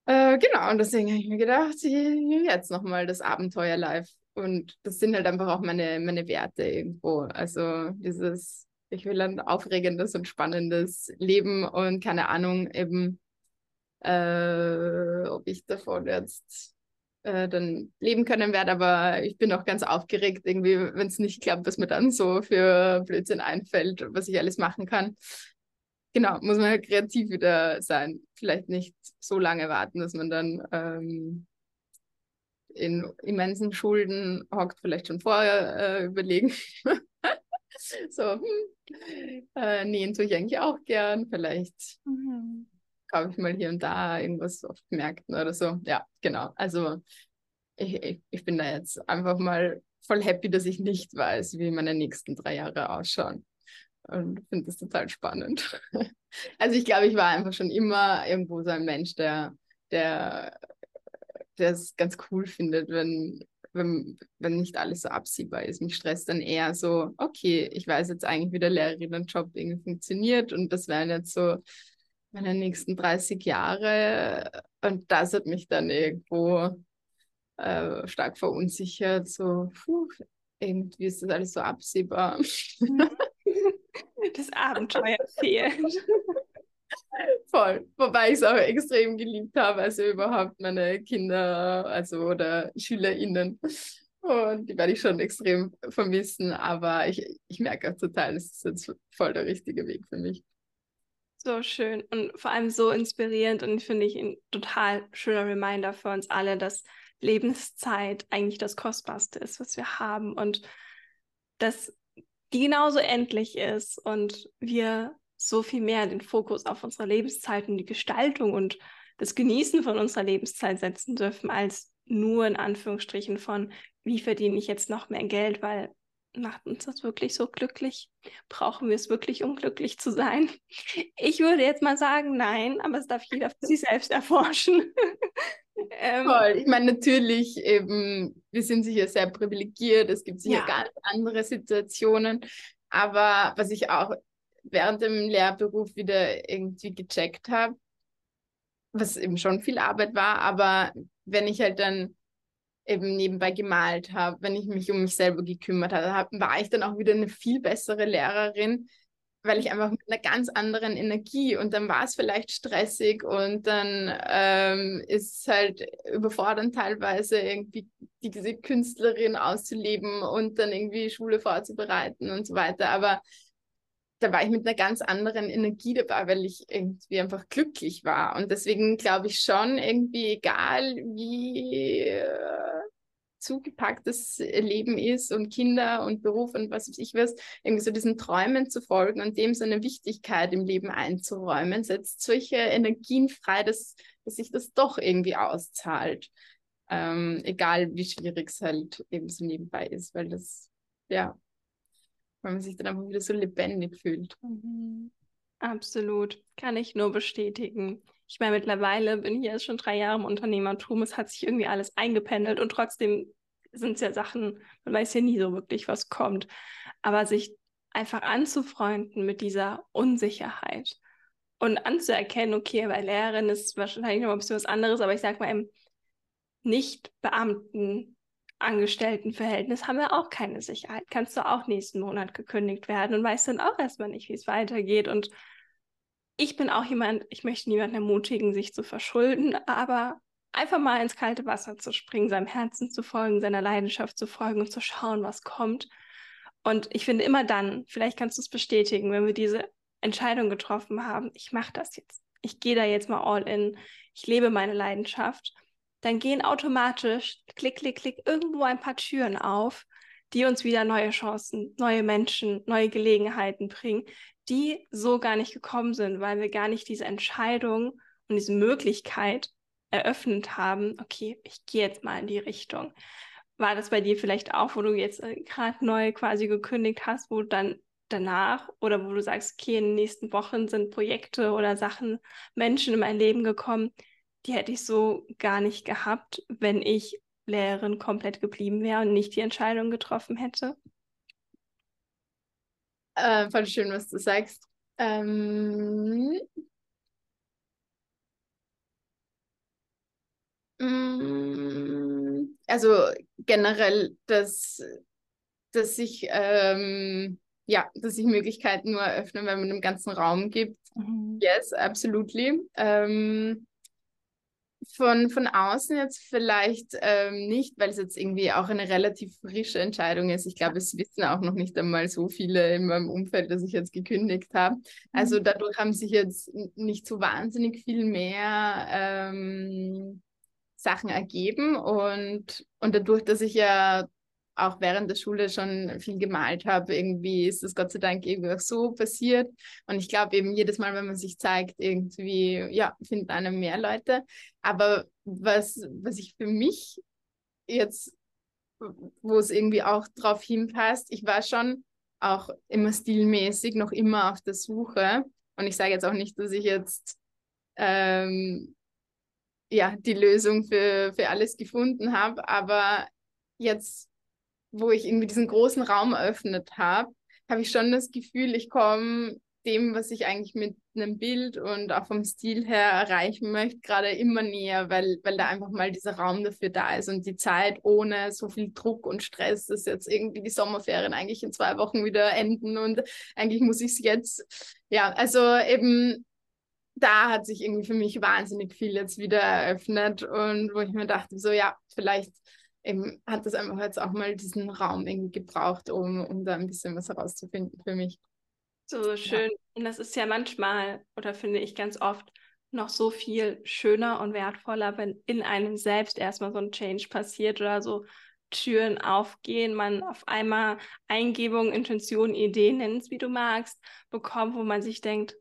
äh, genau, und deswegen habe ich mir gedacht, jetzt nochmal das Abenteuer live. Und das sind halt einfach auch meine, meine Werte irgendwo. Also dieses, ich will ein aufregendes und spannendes Leben und keine Ahnung, eben, äh, ob ich davon jetzt äh, dann leben können werde. Aber ich bin auch ganz aufgeregt, irgendwie, wenn es nicht klappt, was mir dann so für Blödsinn einfällt, was ich alles machen kann. Genau, muss man halt kreativ wieder sein. Vielleicht nicht so lange warten, dass man dann ähm, in immensen Schulden hockt, vielleicht schon vorher äh, überlegen. so, hm, äh, nähen tue ich eigentlich auch gern, vielleicht. Mhm kaufe ich mal hier und da irgendwas auf Märkten oder so. Ja, genau. Also ich, ich, ich bin da jetzt einfach mal voll happy, dass ich nicht weiß, wie meine nächsten drei Jahre ausschauen. Und finde das total spannend. Also ich glaube, ich war einfach schon immer irgendwo so ein Mensch, der, der, der es ganz cool findet, wenn, wenn, wenn nicht alles so absehbar ist. Mich stresst dann eher so, okay, ich weiß jetzt eigentlich, wie der Lehrerinnenjob irgendwie funktioniert und das wären jetzt so meine nächsten 30 Jahre. Und das hat mich dann irgendwo äh, stark verunsichert. So, puh, irgendwie ist das alles so absehbar. Das Abenteuer fehlt. Voll. Wobei ich es auch extrem geliebt habe, also überhaupt meine Kinder, also oder SchülerInnen. Und die werde ich schon extrem vermissen, aber ich, ich merke auch total, es ist jetzt voll der richtige Weg für mich. So schön und vor allem so inspirierend und finde ich ein total schöner Reminder für uns alle, dass Lebenszeit eigentlich das Kostbarste ist, was wir haben und dass die genauso endlich ist und wir so viel mehr den Fokus auf unsere Lebenszeit und die Gestaltung und das Genießen von unserer Lebenszeit setzen dürfen, als nur in Anführungsstrichen von, wie verdiene ich jetzt noch mehr Geld, weil macht uns das wirklich so glücklich? Brauchen wir es wirklich, um glücklich zu sein? Ich würde jetzt mal sagen, nein, aber es darf jeder für sich selbst erforschen. ähm, Voll. Ich meine, natürlich, eben, wir sind sicher sehr privilegiert, es gibt sicher ja. ganz andere Situationen, aber was ich auch während dem Lehrberuf wieder irgendwie gecheckt habe, was eben schon viel Arbeit war, aber wenn ich halt dann eben nebenbei gemalt habe, wenn ich mich um mich selber gekümmert habe, war ich dann auch wieder eine viel bessere Lehrerin, weil ich einfach mit einer ganz anderen Energie und dann war es vielleicht stressig und dann ähm, ist es halt überfordernd teilweise irgendwie diese Künstlerin auszuleben und dann irgendwie Schule vorzubereiten und so weiter. Aber da war ich mit einer ganz anderen Energie dabei, weil ich irgendwie einfach glücklich war. Und deswegen glaube ich schon, irgendwie egal wie äh, zugepackt das Leben ist und Kinder und Beruf und was weiß ich was, irgendwie so diesen Träumen zu folgen und dem so eine Wichtigkeit im Leben einzuräumen, setzt solche Energien frei, dass, dass sich das doch irgendwie auszahlt. Ähm, egal wie schwierig es halt eben so nebenbei ist, weil das, ja, weil man sich dann einfach wieder so lebendig fühlt. Mhm. Absolut, kann ich nur bestätigen. Ich meine, mittlerweile bin ich jetzt schon drei Jahre im Unternehmertum. Es hat sich irgendwie alles eingependelt und trotzdem sind es ja Sachen, man weiß ja nie so wirklich, was kommt. Aber sich einfach anzufreunden mit dieser Unsicherheit und anzuerkennen, okay, bei Lehrerin ist wahrscheinlich noch ein bisschen was anderes, aber ich sage mal, im Nicht-Beamten Angestelltenverhältnis haben wir auch keine Sicherheit. Kannst du auch nächsten Monat gekündigt werden und weißt dann auch erstmal nicht, wie es weitergeht. Und ich bin auch jemand, ich möchte niemanden ermutigen, sich zu verschulden, aber einfach mal ins kalte Wasser zu springen, seinem Herzen zu folgen, seiner Leidenschaft zu folgen und zu schauen, was kommt. Und ich finde immer dann, vielleicht kannst du es bestätigen, wenn wir diese Entscheidung getroffen haben, ich mache das jetzt. Ich gehe da jetzt mal all in. Ich lebe meine Leidenschaft dann gehen automatisch, klick, klick, klick, irgendwo ein paar Türen auf, die uns wieder neue Chancen, neue Menschen, neue Gelegenheiten bringen, die so gar nicht gekommen sind, weil wir gar nicht diese Entscheidung und diese Möglichkeit eröffnet haben, okay, ich gehe jetzt mal in die Richtung. War das bei dir vielleicht auch, wo du jetzt äh, gerade neu quasi gekündigt hast, wo dann danach oder wo du sagst, okay, in den nächsten Wochen sind Projekte oder Sachen, Menschen in mein Leben gekommen, die hätte ich so gar nicht gehabt, wenn ich Lehrerin komplett geblieben wäre und nicht die Entscheidung getroffen hätte. Äh, voll schön, was du sagst. Ähm, mm, also generell, dass, dass sich ähm, ja, dass sich Möglichkeiten nur eröffnen, wenn man dem ganzen Raum gibt. Mhm. Yes, absolutely. Ähm, von, von außen jetzt vielleicht ähm, nicht, weil es jetzt irgendwie auch eine relativ frische Entscheidung ist. Ich glaube, es wissen auch noch nicht einmal so viele in meinem Umfeld, dass ich jetzt gekündigt habe. Also mhm. dadurch haben sich jetzt nicht so wahnsinnig viel mehr ähm, Sachen ergeben und, und dadurch, dass ich ja auch während der Schule schon viel gemalt habe. Irgendwie ist das Gott sei Dank irgendwie auch so passiert. Und ich glaube eben jedes Mal, wenn man sich zeigt, irgendwie, ja, finden einem mehr Leute. Aber was, was ich für mich jetzt, wo es irgendwie auch drauf hinpasst, ich war schon auch immer stilmäßig noch immer auf der Suche. Und ich sage jetzt auch nicht, dass ich jetzt ähm, ja, die Lösung für, für alles gefunden habe, aber jetzt, wo ich irgendwie diesen großen Raum eröffnet habe, habe ich schon das Gefühl, ich komme dem, was ich eigentlich mit einem Bild und auch vom Stil her erreichen möchte, gerade immer näher, weil, weil da einfach mal dieser Raum dafür da ist und die Zeit ohne so viel Druck und Stress, dass jetzt irgendwie die Sommerferien eigentlich in zwei Wochen wieder enden und eigentlich muss ich es jetzt, ja, also eben da hat sich irgendwie für mich wahnsinnig viel jetzt wieder eröffnet und wo ich mir dachte, so ja, vielleicht eben hat das einfach jetzt auch mal diesen Raum irgendwie gebraucht, um, um da ein bisschen was herauszufinden für mich. So schön. Ja. Und das ist ja manchmal, oder finde ich ganz oft, noch so viel schöner und wertvoller, wenn in einem selbst erstmal so ein Change passiert oder so Türen aufgehen, man auf einmal Eingebungen, Intentionen, Ideen, nenn es wie du magst, bekommt, wo man sich denkt,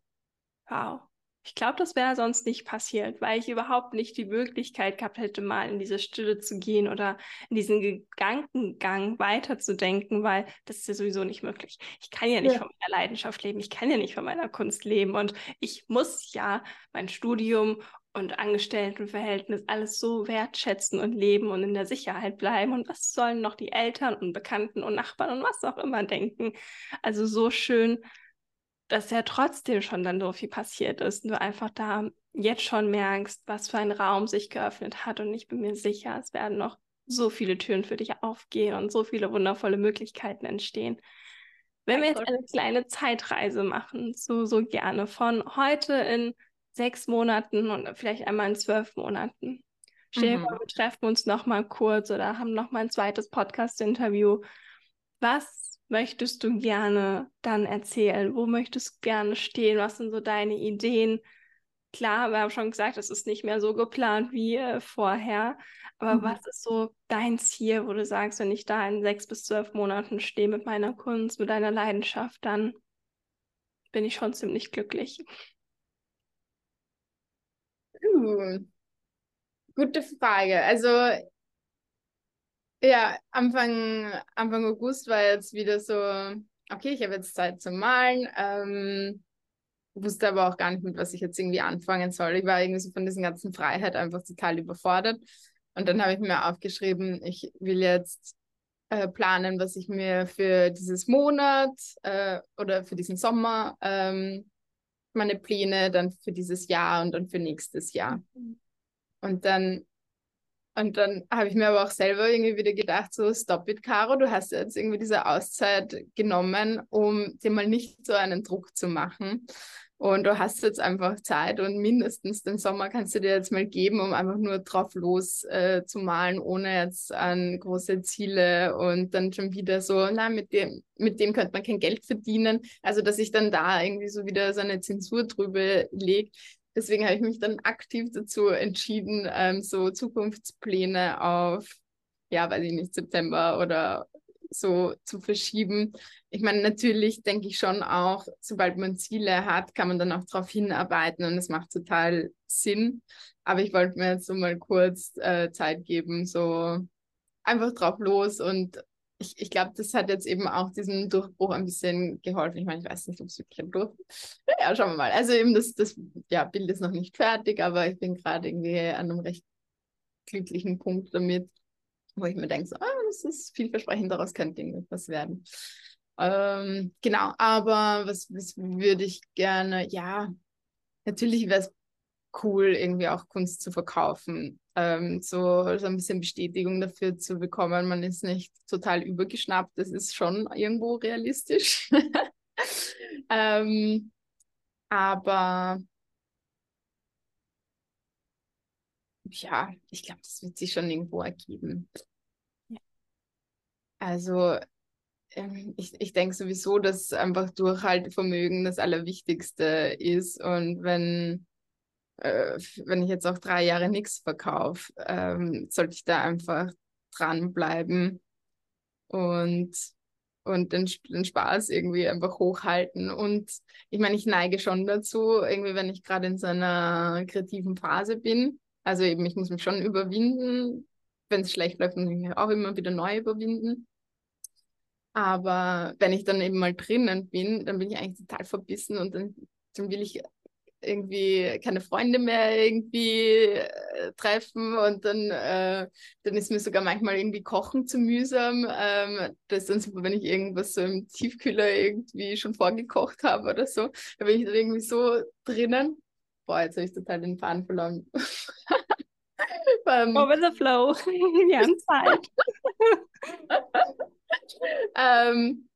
wow, ich glaube, das wäre sonst nicht passiert, weil ich überhaupt nicht die Möglichkeit gehabt hätte, mal in diese Stille zu gehen oder in diesen Gedankengang weiterzudenken, weil das ist ja sowieso nicht möglich. Ich kann ja nicht ja. von meiner Leidenschaft leben, ich kann ja nicht von meiner Kunst leben und ich muss ja mein Studium und Angestelltenverhältnis alles so wertschätzen und leben und in der Sicherheit bleiben. Und was sollen noch die Eltern und Bekannten und Nachbarn und was auch immer denken? Also so schön, dass ja trotzdem schon dann so viel passiert ist und du einfach da jetzt schon merkst, was für ein Raum sich geöffnet hat und ich bin mir sicher, es werden noch so viele Türen für dich aufgehen und so viele wundervolle Möglichkeiten entstehen. Wenn wir jetzt eine kleine Zeitreise machen, so, so gerne, von heute in sechs Monaten und vielleicht einmal in zwölf Monaten. Stell mhm. wir treffen uns nochmal kurz oder haben nochmal ein zweites Podcast-Interview. Was möchtest du gerne dann erzählen? Wo möchtest du gerne stehen? Was sind so deine Ideen? Klar, wir haben schon gesagt, es ist nicht mehr so geplant wie äh, vorher. Aber mhm. was ist so dein Ziel, wo du sagst, wenn ich da in sechs bis zwölf Monaten stehe mit meiner Kunst, mit deiner Leidenschaft, dann bin ich schon ziemlich glücklich. Uh, gute Frage. Also ja, Anfang, Anfang August war jetzt wieder so, okay, ich habe jetzt Zeit zum Malen. Ähm, wusste aber auch gar nicht, mit was ich jetzt irgendwie anfangen soll. Ich war irgendwie so von dieser ganzen Freiheit einfach total überfordert. Und dann habe ich mir aufgeschrieben, ich will jetzt äh, planen, was ich mir für dieses Monat äh, oder für diesen Sommer ähm, meine Pläne dann für dieses Jahr und dann für nächstes Jahr. Mhm. Und dann und dann habe ich mir aber auch selber irgendwie wieder gedacht, so, stop it, Caro, du hast jetzt irgendwie diese Auszeit genommen, um dir mal nicht so einen Druck zu machen. Und du hast jetzt einfach Zeit und mindestens den Sommer kannst du dir jetzt mal geben, um einfach nur drauf los äh, zu malen, ohne jetzt an große Ziele und dann schon wieder so, na, mit dem, mit dem könnte man kein Geld verdienen. Also, dass ich dann da irgendwie so wieder so eine Zensur drüber lege, Deswegen habe ich mich dann aktiv dazu entschieden, ähm, so Zukunftspläne auf, ja, weiß ich nicht, September oder so zu verschieben. Ich meine, natürlich denke ich schon auch, sobald man Ziele hat, kann man dann auch darauf hinarbeiten und es macht total Sinn. Aber ich wollte mir jetzt so mal kurz äh, Zeit geben, so einfach drauf los und ich, ich glaube, das hat jetzt eben auch diesen Durchbruch ein bisschen geholfen. Ich meine, ich weiß nicht, ob es wirklich ein Durchbruch Ja, schauen wir mal. Also eben das, das ja, Bild ist noch nicht fertig, aber ich bin gerade irgendwie an einem recht glücklichen Punkt damit, wo ich mir denke, so, ah, das ist vielversprechend, daraus könnte irgendwas werden. Ähm, genau, aber was, was würde ich gerne, ja, natürlich wäre es cool, irgendwie auch Kunst zu verkaufen. Ähm, so, so ein bisschen Bestätigung dafür zu bekommen, man ist nicht total übergeschnappt, das ist schon irgendwo realistisch. ähm, aber ja, ich glaube, das wird sich schon irgendwo ergeben. Ja. Also ähm, ich, ich denke sowieso, dass einfach Durchhaltevermögen das Allerwichtigste ist. Und wenn äh, wenn ich jetzt auch drei Jahre nichts verkaufe, ähm, sollte ich da einfach dranbleiben. und, und den, den Spaß irgendwie einfach hochhalten. Und ich meine, ich neige schon dazu, irgendwie, wenn ich gerade in so einer kreativen Phase bin. Also eben, ich muss mich schon überwinden. Wenn es schlecht läuft, muss ich mich auch immer wieder neu überwinden. Aber wenn ich dann eben mal drinnen bin, dann bin ich eigentlich total verbissen und dann, dann will ich irgendwie keine Freunde mehr irgendwie äh, treffen und dann, äh, dann ist mir sogar manchmal irgendwie Kochen zu mühsam. Ähm, das ist dann super, wenn ich irgendwas so im Tiefkühler irgendwie schon vorgekocht habe oder so. Da bin ich dann irgendwie so drinnen. Boah, jetzt habe ich total den Faden verloren. um, Over the flow. Wir haben Zeit. ähm,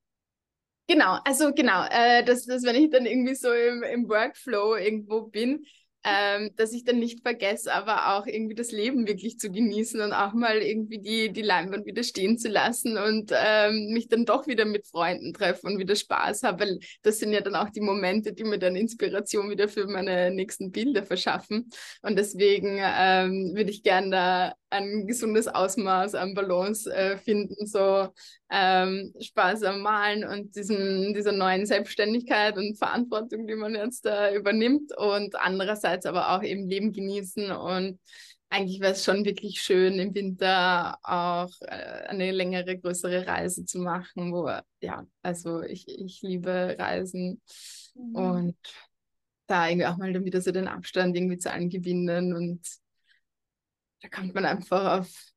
Genau, also genau, äh, dass, dass wenn ich dann irgendwie so im, im Workflow irgendwo bin, ähm, dass ich dann nicht vergesse, aber auch irgendwie das Leben wirklich zu genießen und auch mal irgendwie die, die Leinwand wieder stehen zu lassen und ähm, mich dann doch wieder mit Freunden treffen und wieder Spaß habe, weil das sind ja dann auch die Momente, die mir dann Inspiration wieder für meine nächsten Bilder verschaffen. Und deswegen ähm, würde ich gerne da ein gesundes Ausmaß an Balance äh, finden, so ähm, Spaß am Malen und diesen, dieser neuen Selbstständigkeit und Verantwortung, die man jetzt da übernimmt und andererseits aber auch eben Leben genießen und eigentlich wäre es schon wirklich schön, im Winter auch äh, eine längere, größere Reise zu machen, wo, ja, also ich, ich liebe Reisen mhm. und da irgendwie auch mal dann wieder so den Abstand irgendwie zu allen gewinnen und da kommt man einfach auf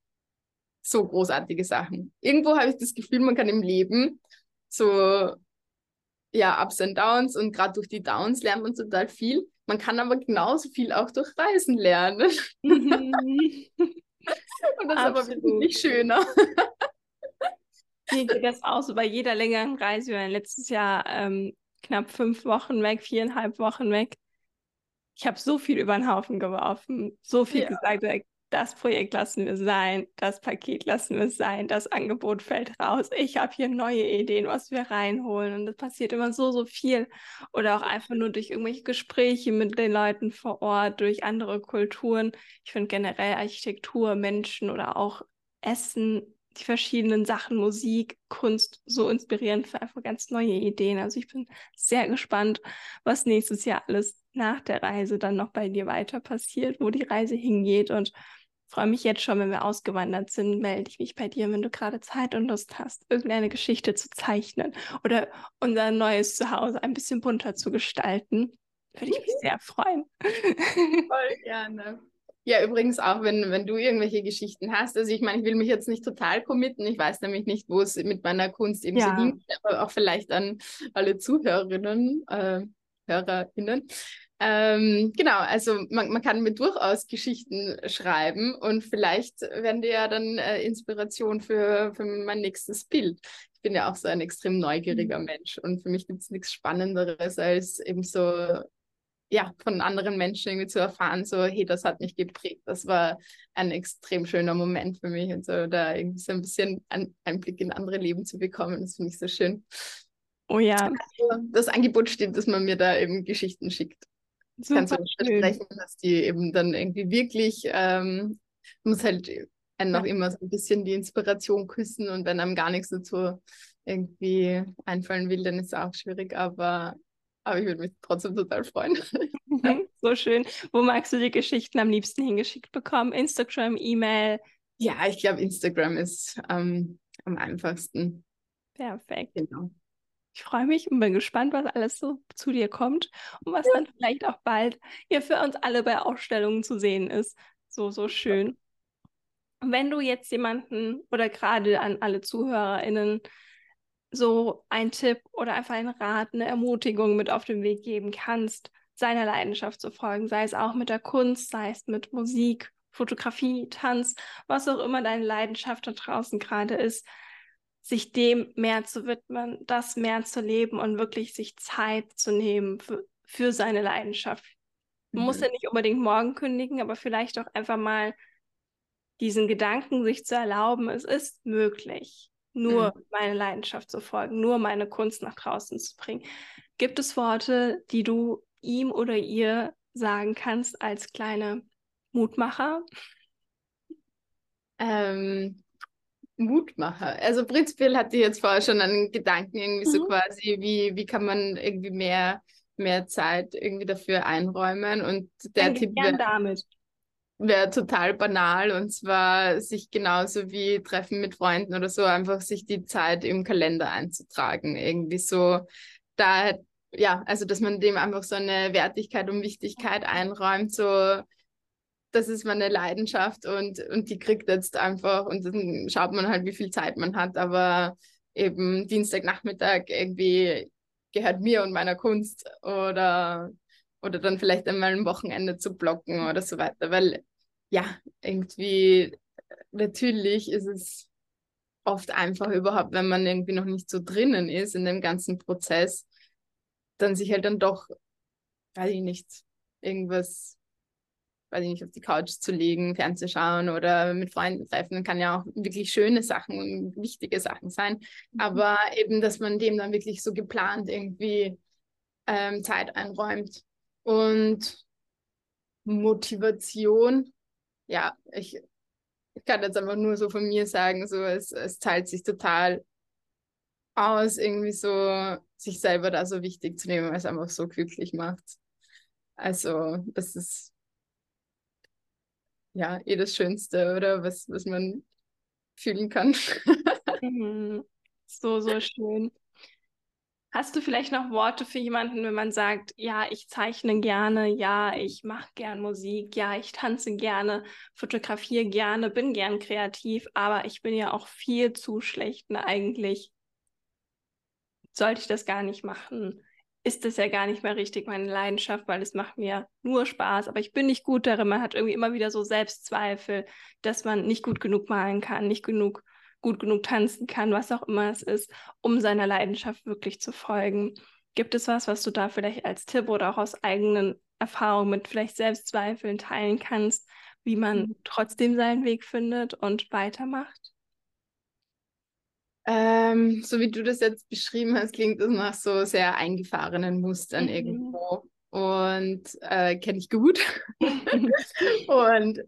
so großartige Sachen. Irgendwo habe ich das Gefühl, man kann im Leben so, ja, Ups und Downs und gerade durch die Downs lernt man total viel. Man kann aber genauso viel auch durch Reisen lernen. Mhm. und das Absolut. ist aber wirklich schöner. Mir geht das auch so bei jeder längeren Reise. Wir waren letztes Jahr ähm, knapp fünf Wochen weg, viereinhalb Wochen weg. Ich habe so viel über den Haufen geworfen, so viel ja. gesagt, das Projekt lassen wir sein, das Paket lassen wir sein, das Angebot fällt raus. Ich habe hier neue Ideen, was wir reinholen. Und das passiert immer so, so viel. Oder auch einfach nur durch irgendwelche Gespräche mit den Leuten vor Ort, durch andere Kulturen. Ich finde generell Architektur, Menschen oder auch Essen, die verschiedenen Sachen, Musik, Kunst so inspirierend für einfach ganz neue Ideen. Also ich bin sehr gespannt, was nächstes Jahr alles nach der Reise dann noch bei dir weiter passiert, wo die Reise hingeht und freue mich jetzt schon, wenn wir ausgewandert sind, melde ich mich bei dir, wenn du gerade Zeit und Lust hast, irgendeine Geschichte zu zeichnen oder unser neues Zuhause ein bisschen bunter zu gestalten. Würde ich mich sehr freuen. Voll gerne. Ja, übrigens auch, wenn, wenn du irgendwelche Geschichten hast. Also ich meine, ich will mich jetzt nicht total committen. Ich weiß nämlich nicht, wo es mit meiner Kunst eben ja. so hingeht, aber auch vielleicht an alle Zuhörerinnen, äh, HörerInnen. Ähm, genau, also man, man kann mir durchaus Geschichten schreiben und vielleicht werden die ja dann äh, Inspiration für, für mein nächstes Bild. Ich bin ja auch so ein extrem neugieriger mhm. Mensch und für mich gibt es nichts Spannenderes, als eben so ja, von anderen Menschen irgendwie zu erfahren, so, hey, das hat mich geprägt. Das war ein extrem schöner Moment für mich und so, da irgendwie so ein bisschen ein Einblick in andere Leben zu bekommen, das finde ich so schön. Oh ja. Also, das Angebot steht, dass man mir da eben Geschichten schickt. Super kannst du versprechen, dass die eben dann irgendwie wirklich, ähm, muss halt einen noch immer so ein bisschen die Inspiration küssen und wenn einem gar nichts dazu irgendwie einfallen will, dann ist es auch schwierig, aber, aber ich würde mich trotzdem total freuen. Mhm, so schön. Wo magst du die Geschichten am liebsten hingeschickt bekommen? Instagram, E-Mail? Ja, ich glaube, Instagram ist ähm, am einfachsten. Perfekt. Genau. Ich freue mich und bin gespannt, was alles so zu dir kommt und was ja. dann vielleicht auch bald hier für uns alle bei Ausstellungen zu sehen ist. So, so schön. Wenn du jetzt jemanden oder gerade an alle ZuhörerInnen so einen Tipp oder einfach einen Rat, eine Ermutigung mit auf den Weg geben kannst, seiner Leidenschaft zu folgen, sei es auch mit der Kunst, sei es mit Musik, Fotografie, Tanz, was auch immer deine Leidenschaft da draußen gerade ist, sich dem mehr zu widmen, das mehr zu leben und wirklich sich Zeit zu nehmen für, für seine Leidenschaft. Man mhm. muss ja nicht unbedingt morgen kündigen, aber vielleicht auch einfach mal diesen Gedanken sich zu erlauben, es ist möglich, nur mhm. meine Leidenschaft zu folgen, nur meine Kunst nach draußen zu bringen. Gibt es Worte, die du ihm oder ihr sagen kannst als kleine Mutmacher? Ähm, Mutmacher. Also prinzipiell hatte ich jetzt vorher schon einen Gedanken irgendwie mhm. so quasi, wie, wie kann man irgendwie mehr, mehr Zeit irgendwie dafür einräumen und der Dann Tipp wäre wäre total banal und zwar sich genauso wie Treffen mit Freunden oder so einfach sich die Zeit im Kalender einzutragen. Irgendwie so, da, ja, also dass man dem einfach so eine Wertigkeit und Wichtigkeit einräumt, so, das ist meine Leidenschaft und, und die kriegt jetzt einfach und dann schaut man halt, wie viel Zeit man hat, aber eben Dienstagnachmittag irgendwie gehört mir und meiner Kunst oder oder dann vielleicht einmal ein Wochenende zu blocken oder so weiter, weil ja, irgendwie natürlich ist es oft einfach überhaupt, wenn man irgendwie noch nicht so drinnen ist in dem ganzen Prozess, dann sich halt dann doch, weiß ich nicht, irgendwas, weiß ich nicht, auf die Couch zu legen, fernzuschauen oder mit Freunden treffen, kann ja auch wirklich schöne Sachen und wichtige Sachen sein. Mhm. Aber eben, dass man dem dann wirklich so geplant irgendwie ähm, Zeit einräumt. Und Motivation, ja, ich, ich kann jetzt einfach nur so von mir sagen, so es, es zahlt sich total aus, irgendwie so sich selber da so wichtig zu nehmen, weil es einfach so glücklich macht. Also, das ist ja eh das Schönste, oder was, was man fühlen kann. Mhm. So, so schön. Hast du vielleicht noch Worte für jemanden, wenn man sagt, ja, ich zeichne gerne, ja, ich mache gern Musik, ja, ich tanze gerne, fotografiere gerne, bin gern kreativ, aber ich bin ja auch viel zu schlecht und eigentlich sollte ich das gar nicht machen. Ist das ja gar nicht mehr richtig meine Leidenschaft, weil es macht mir nur Spaß, aber ich bin nicht gut darin. Man hat irgendwie immer wieder so Selbstzweifel, dass man nicht gut genug malen kann, nicht genug gut genug tanzen kann, was auch immer es ist, um seiner Leidenschaft wirklich zu folgen. Gibt es was, was du da vielleicht als Tipp oder auch aus eigenen Erfahrungen mit vielleicht Selbstzweifeln teilen kannst, wie man mhm. trotzdem seinen Weg findet und weitermacht? Ähm, so wie du das jetzt beschrieben hast, klingt das nach so sehr eingefahrenen Mustern mhm. irgendwo. Und äh, kenne ich gut. und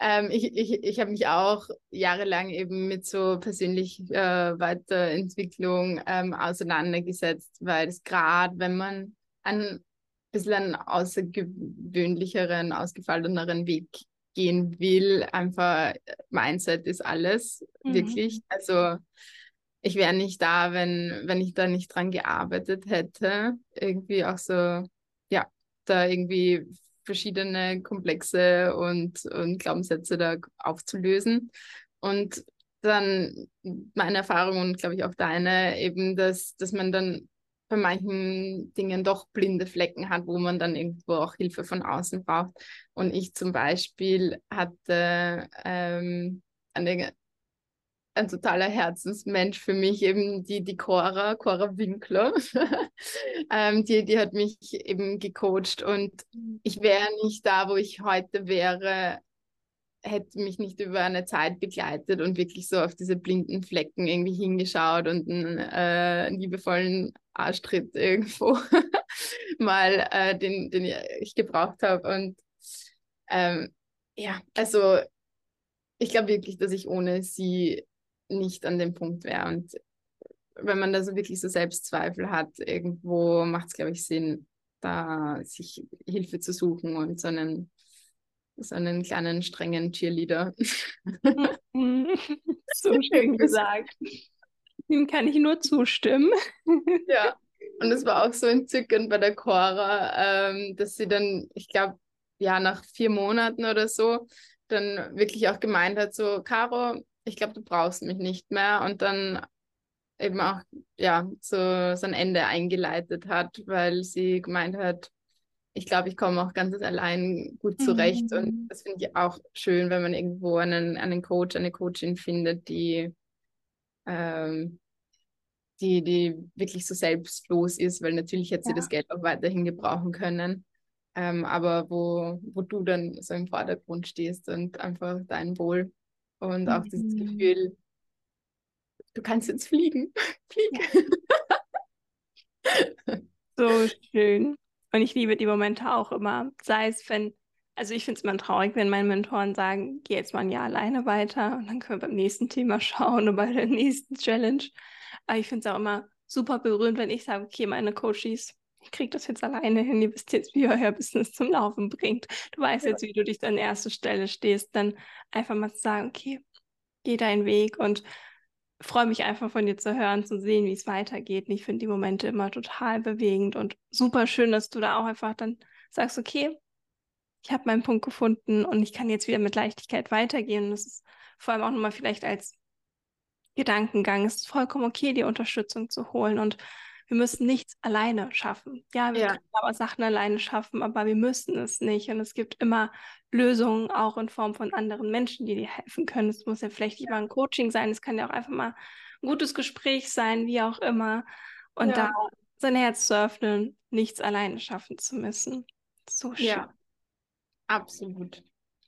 ähm, ich ich, ich habe mich auch jahrelang eben mit so persönlich äh, Weiterentwicklung ähm, auseinandergesetzt, weil es gerade, wenn man ein bisschen einen außergewöhnlicheren, ausgefalleneren Weg gehen will, einfach Mindset ist alles, mhm. wirklich. Also ich wäre nicht da, wenn, wenn ich da nicht dran gearbeitet hätte. Irgendwie auch so, ja, da irgendwie verschiedene Komplexe und, und Glaubenssätze da aufzulösen. Und dann meine Erfahrung und glaube ich auch deine, eben, dass, dass man dann bei manchen Dingen doch blinde Flecken hat, wo man dann irgendwo auch Hilfe von außen braucht. Und ich zum Beispiel hatte ähm, eine ein totaler Herzensmensch für mich, eben die, die Cora, Cora Winkler. ähm, die, die hat mich eben gecoacht und ich wäre nicht da, wo ich heute wäre, hätte mich nicht über eine Zeit begleitet und wirklich so auf diese blinden Flecken irgendwie hingeschaut und einen äh, liebevollen Arschtritt irgendwo mal, äh, den, den ich gebraucht habe. Und ähm, ja, also ich glaube wirklich, dass ich ohne sie nicht an dem Punkt wäre. Und wenn man da so wirklich so Selbstzweifel hat, irgendwo macht es, glaube ich, Sinn, da sich Hilfe zu suchen und so einen, so einen kleinen, strengen Cheerleader. so schön gesagt. Dem kann ich nur zustimmen. ja, und es war auch so entzückend bei der Cora, ähm, dass sie dann, ich glaube, ja, nach vier Monaten oder so, dann wirklich auch gemeint hat, so, Caro, ich glaube, du brauchst mich nicht mehr und dann eben auch ja so sein Ende eingeleitet hat, weil sie gemeint hat, ich glaube, ich komme auch ganz allein gut zurecht mhm. und das finde ich auch schön, wenn man irgendwo einen, einen Coach, eine Coachin findet, die ähm, die, die wirklich so selbstlos ist, weil natürlich hätte ja. sie das Geld auch weiterhin gebrauchen können. Ähm, aber wo, wo du dann so im Vordergrund stehst und einfach dein Wohl und auch mhm. dieses Gefühl, du kannst jetzt fliegen. Fliegen. so schön. Und ich liebe die Momente auch immer. Sei es, wenn Also ich finde es immer traurig, wenn meine Mentoren sagen, geh jetzt mal ein Jahr alleine weiter und dann können wir beim nächsten Thema schauen oder bei der nächsten Challenge. Aber ich finde es auch immer super berührend, wenn ich sage, okay, meine Coaches, ich kriege das jetzt alleine hin, ihr wisst jetzt, wie ihr euer Business zum Laufen bringt. Du weißt ja. jetzt, wie du dich an erster Stelle stehst, dann einfach mal zu sagen, okay, geh deinen Weg und freue mich einfach von dir zu hören, zu sehen, wie es weitergeht. Und ich finde die Momente immer total bewegend und super schön, dass du da auch einfach dann sagst, okay, ich habe meinen Punkt gefunden und ich kann jetzt wieder mit Leichtigkeit weitergehen. Und das ist vor allem auch nochmal vielleicht als Gedankengang, es ist vollkommen okay, die Unterstützung zu holen und wir müssen nichts alleine schaffen. Ja, wir ja. können aber Sachen alleine schaffen, aber wir müssen es nicht. Und es gibt immer Lösungen, auch in Form von anderen Menschen, die dir helfen können. Es muss ja vielleicht nicht mal ein Coaching sein, es kann ja auch einfach mal ein gutes Gespräch sein, wie auch immer. Und ja. da sein Herz zu öffnen, nichts alleine schaffen zu müssen. So schön. Ja, absolut.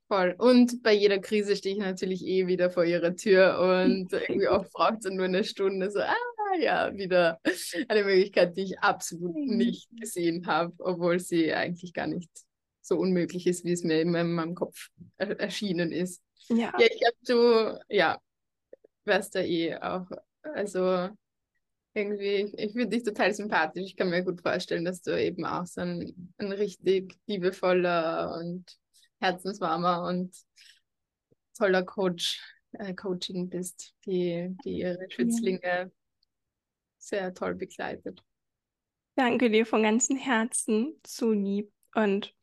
Voll. Und bei jeder Krise stehe ich natürlich eh wieder vor ihrer Tür und irgendwie oft braucht es nur eine Stunde. So, ah, ja, wieder eine Möglichkeit, die ich absolut nicht gesehen habe, obwohl sie eigentlich gar nicht so unmöglich ist, wie es mir in meinem Kopf er erschienen ist. Ja, ja ich glaube, du, ja, wärst da eh auch, also irgendwie, ich finde dich total sympathisch. Ich kann mir gut vorstellen, dass du eben auch so ein, ein richtig liebevoller und herzenswarmer und toller Coach, äh, Coaching bist, die, die ihre Schützlinge sehr toll begleitet. Danke dir von ganzem Herzen, zu lieb. Und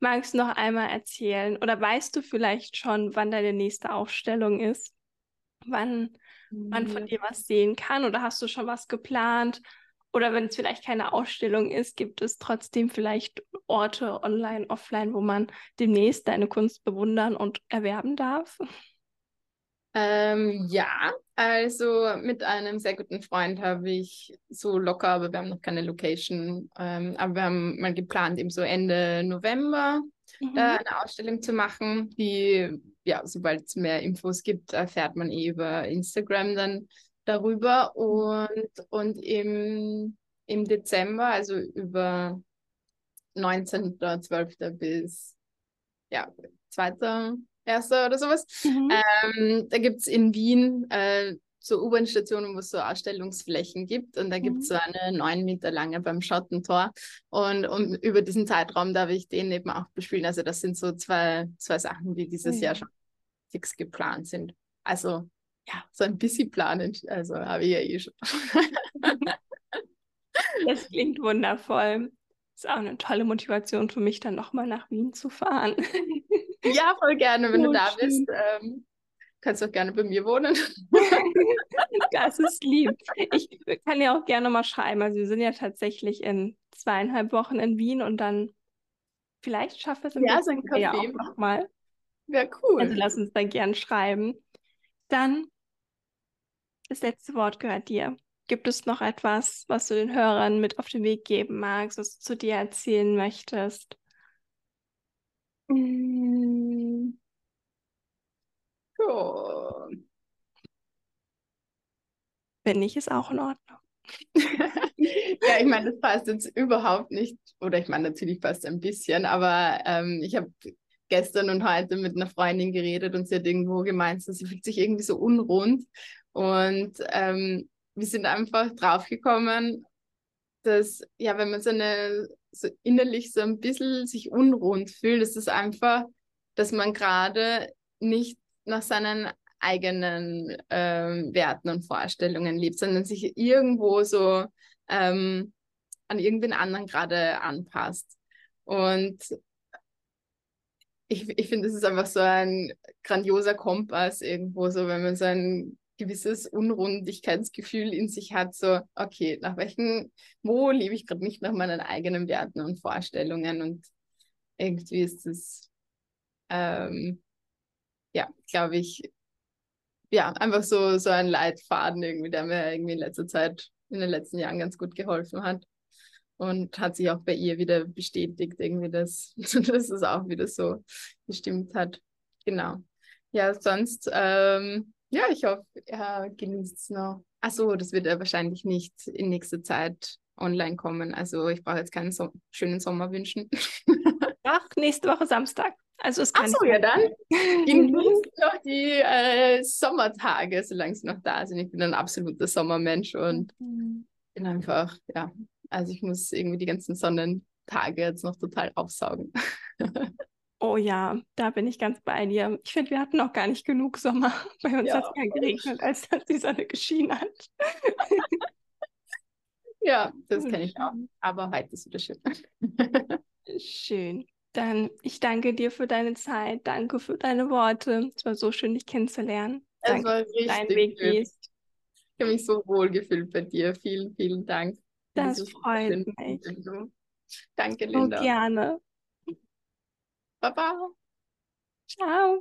magst du noch einmal erzählen oder weißt du vielleicht schon, wann deine nächste Aufstellung ist? Wann man von dir was sehen kann oder hast du schon was geplant? Oder wenn es vielleicht keine Ausstellung ist, gibt es trotzdem vielleicht Orte online, offline, wo man demnächst deine Kunst bewundern und erwerben darf? Ähm, ja, also mit einem sehr guten Freund habe ich so locker, aber wir haben noch keine Location. Ähm, aber wir haben mal geplant, eben so Ende November mhm. äh, eine Ausstellung zu machen. Die, ja, sobald es mehr Infos gibt, erfährt man eh über Instagram dann darüber. Und, und im, im Dezember, also über 19.12. bis ja, 2 erster oder sowas. Mhm. Ähm, da gibt es in Wien äh, so U-Bahn-Stationen, wo es so Ausstellungsflächen gibt. Und da gibt es mhm. so eine neun Meter lange beim Schottentor. Und, und über diesen Zeitraum darf ich den eben auch bespielen. Also das sind so zwei, zwei Sachen, die dieses mhm. Jahr schon fix geplant sind. Also ja, so ein bisschen planen. Also habe ich ja eh schon. das klingt wundervoll. Ist auch eine tolle Motivation für mich, dann nochmal nach Wien zu fahren. Ja, voll gerne, wenn oh, du da schön. bist. Ähm, kannst du auch gerne bei mir wohnen. das ist lieb. Ich kann ja auch gerne mal schreiben. Also wir sind ja tatsächlich in zweieinhalb Wochen in Wien und dann vielleicht schafft es im ja, so ein Café ja auch nochmal. Wäre cool. Also lass uns da gern schreiben. Dann das letzte Wort gehört dir. Gibt es noch etwas, was du den Hörern mit auf den Weg geben magst, was du zu dir erzählen möchtest? Mm. Ja. Wenn nicht, ist auch in Ordnung. ja, ich meine, das passt jetzt überhaupt nicht. Oder ich meine, natürlich passt ein bisschen, aber ähm, ich habe gestern und heute mit einer Freundin geredet und sie hat irgendwo gemeint, sie fühlt sich irgendwie so unrund. Und ähm, wir sind einfach draufgekommen, dass, ja, wenn man so eine so innerlich so ein bisschen sich unrund fühlt, ist es einfach, dass man gerade nicht nach seinen eigenen ähm, Werten und Vorstellungen lebt, sondern sich irgendwo so ähm, an irgendwen anderen gerade anpasst. Und ich, ich finde, das ist einfach so ein grandioser Kompass irgendwo, so wenn man so ein gewisses Unrundigkeitsgefühl in sich hat, so, okay, nach welchen, wo lebe ich gerade nicht nach meinen eigenen Werten und Vorstellungen und irgendwie ist es, ähm, ja, glaube ich, ja, einfach so, so ein Leitfaden irgendwie, der mir irgendwie in letzter Zeit, in den letzten Jahren ganz gut geholfen hat. Und hat sich auch bei ihr wieder bestätigt, irgendwie, dass, dass es auch wieder so gestimmt hat. Genau. Ja, sonst, ähm, ja, ich hoffe, er genießt es noch. Achso, das wird er wahrscheinlich nicht in nächster Zeit online kommen. Also ich brauche jetzt keinen so schönen Sommer wünschen. Ach, nächste Woche Samstag. Also es kann Ach so, ja dann genießt noch die äh, Sommertage, solange sie noch da sind. Ich bin ein absoluter Sommermensch und mhm. bin einfach, ja, also ich muss irgendwie die ganzen Sonnentage jetzt noch total aufsaugen. Oh ja, da bin ich ganz bei dir. Ich finde, wir hatten noch gar nicht genug Sommer. Bei uns ja. hat es ja geregnet, als die Sonne geschienen hat. ja, das kenne ich auch. Aber heute ist wieder schön. schön. Dann, ich danke dir für deine Zeit. Danke für deine Worte. Es war so schön, dich kennenzulernen. Es danke, war richtig deinen Weg schön. gehst. Ich habe mich so wohl gefühlt bei dir. Vielen, vielen Dank. Das freut mich. Danke, Linda. So gerne. Bye bye. Ciao.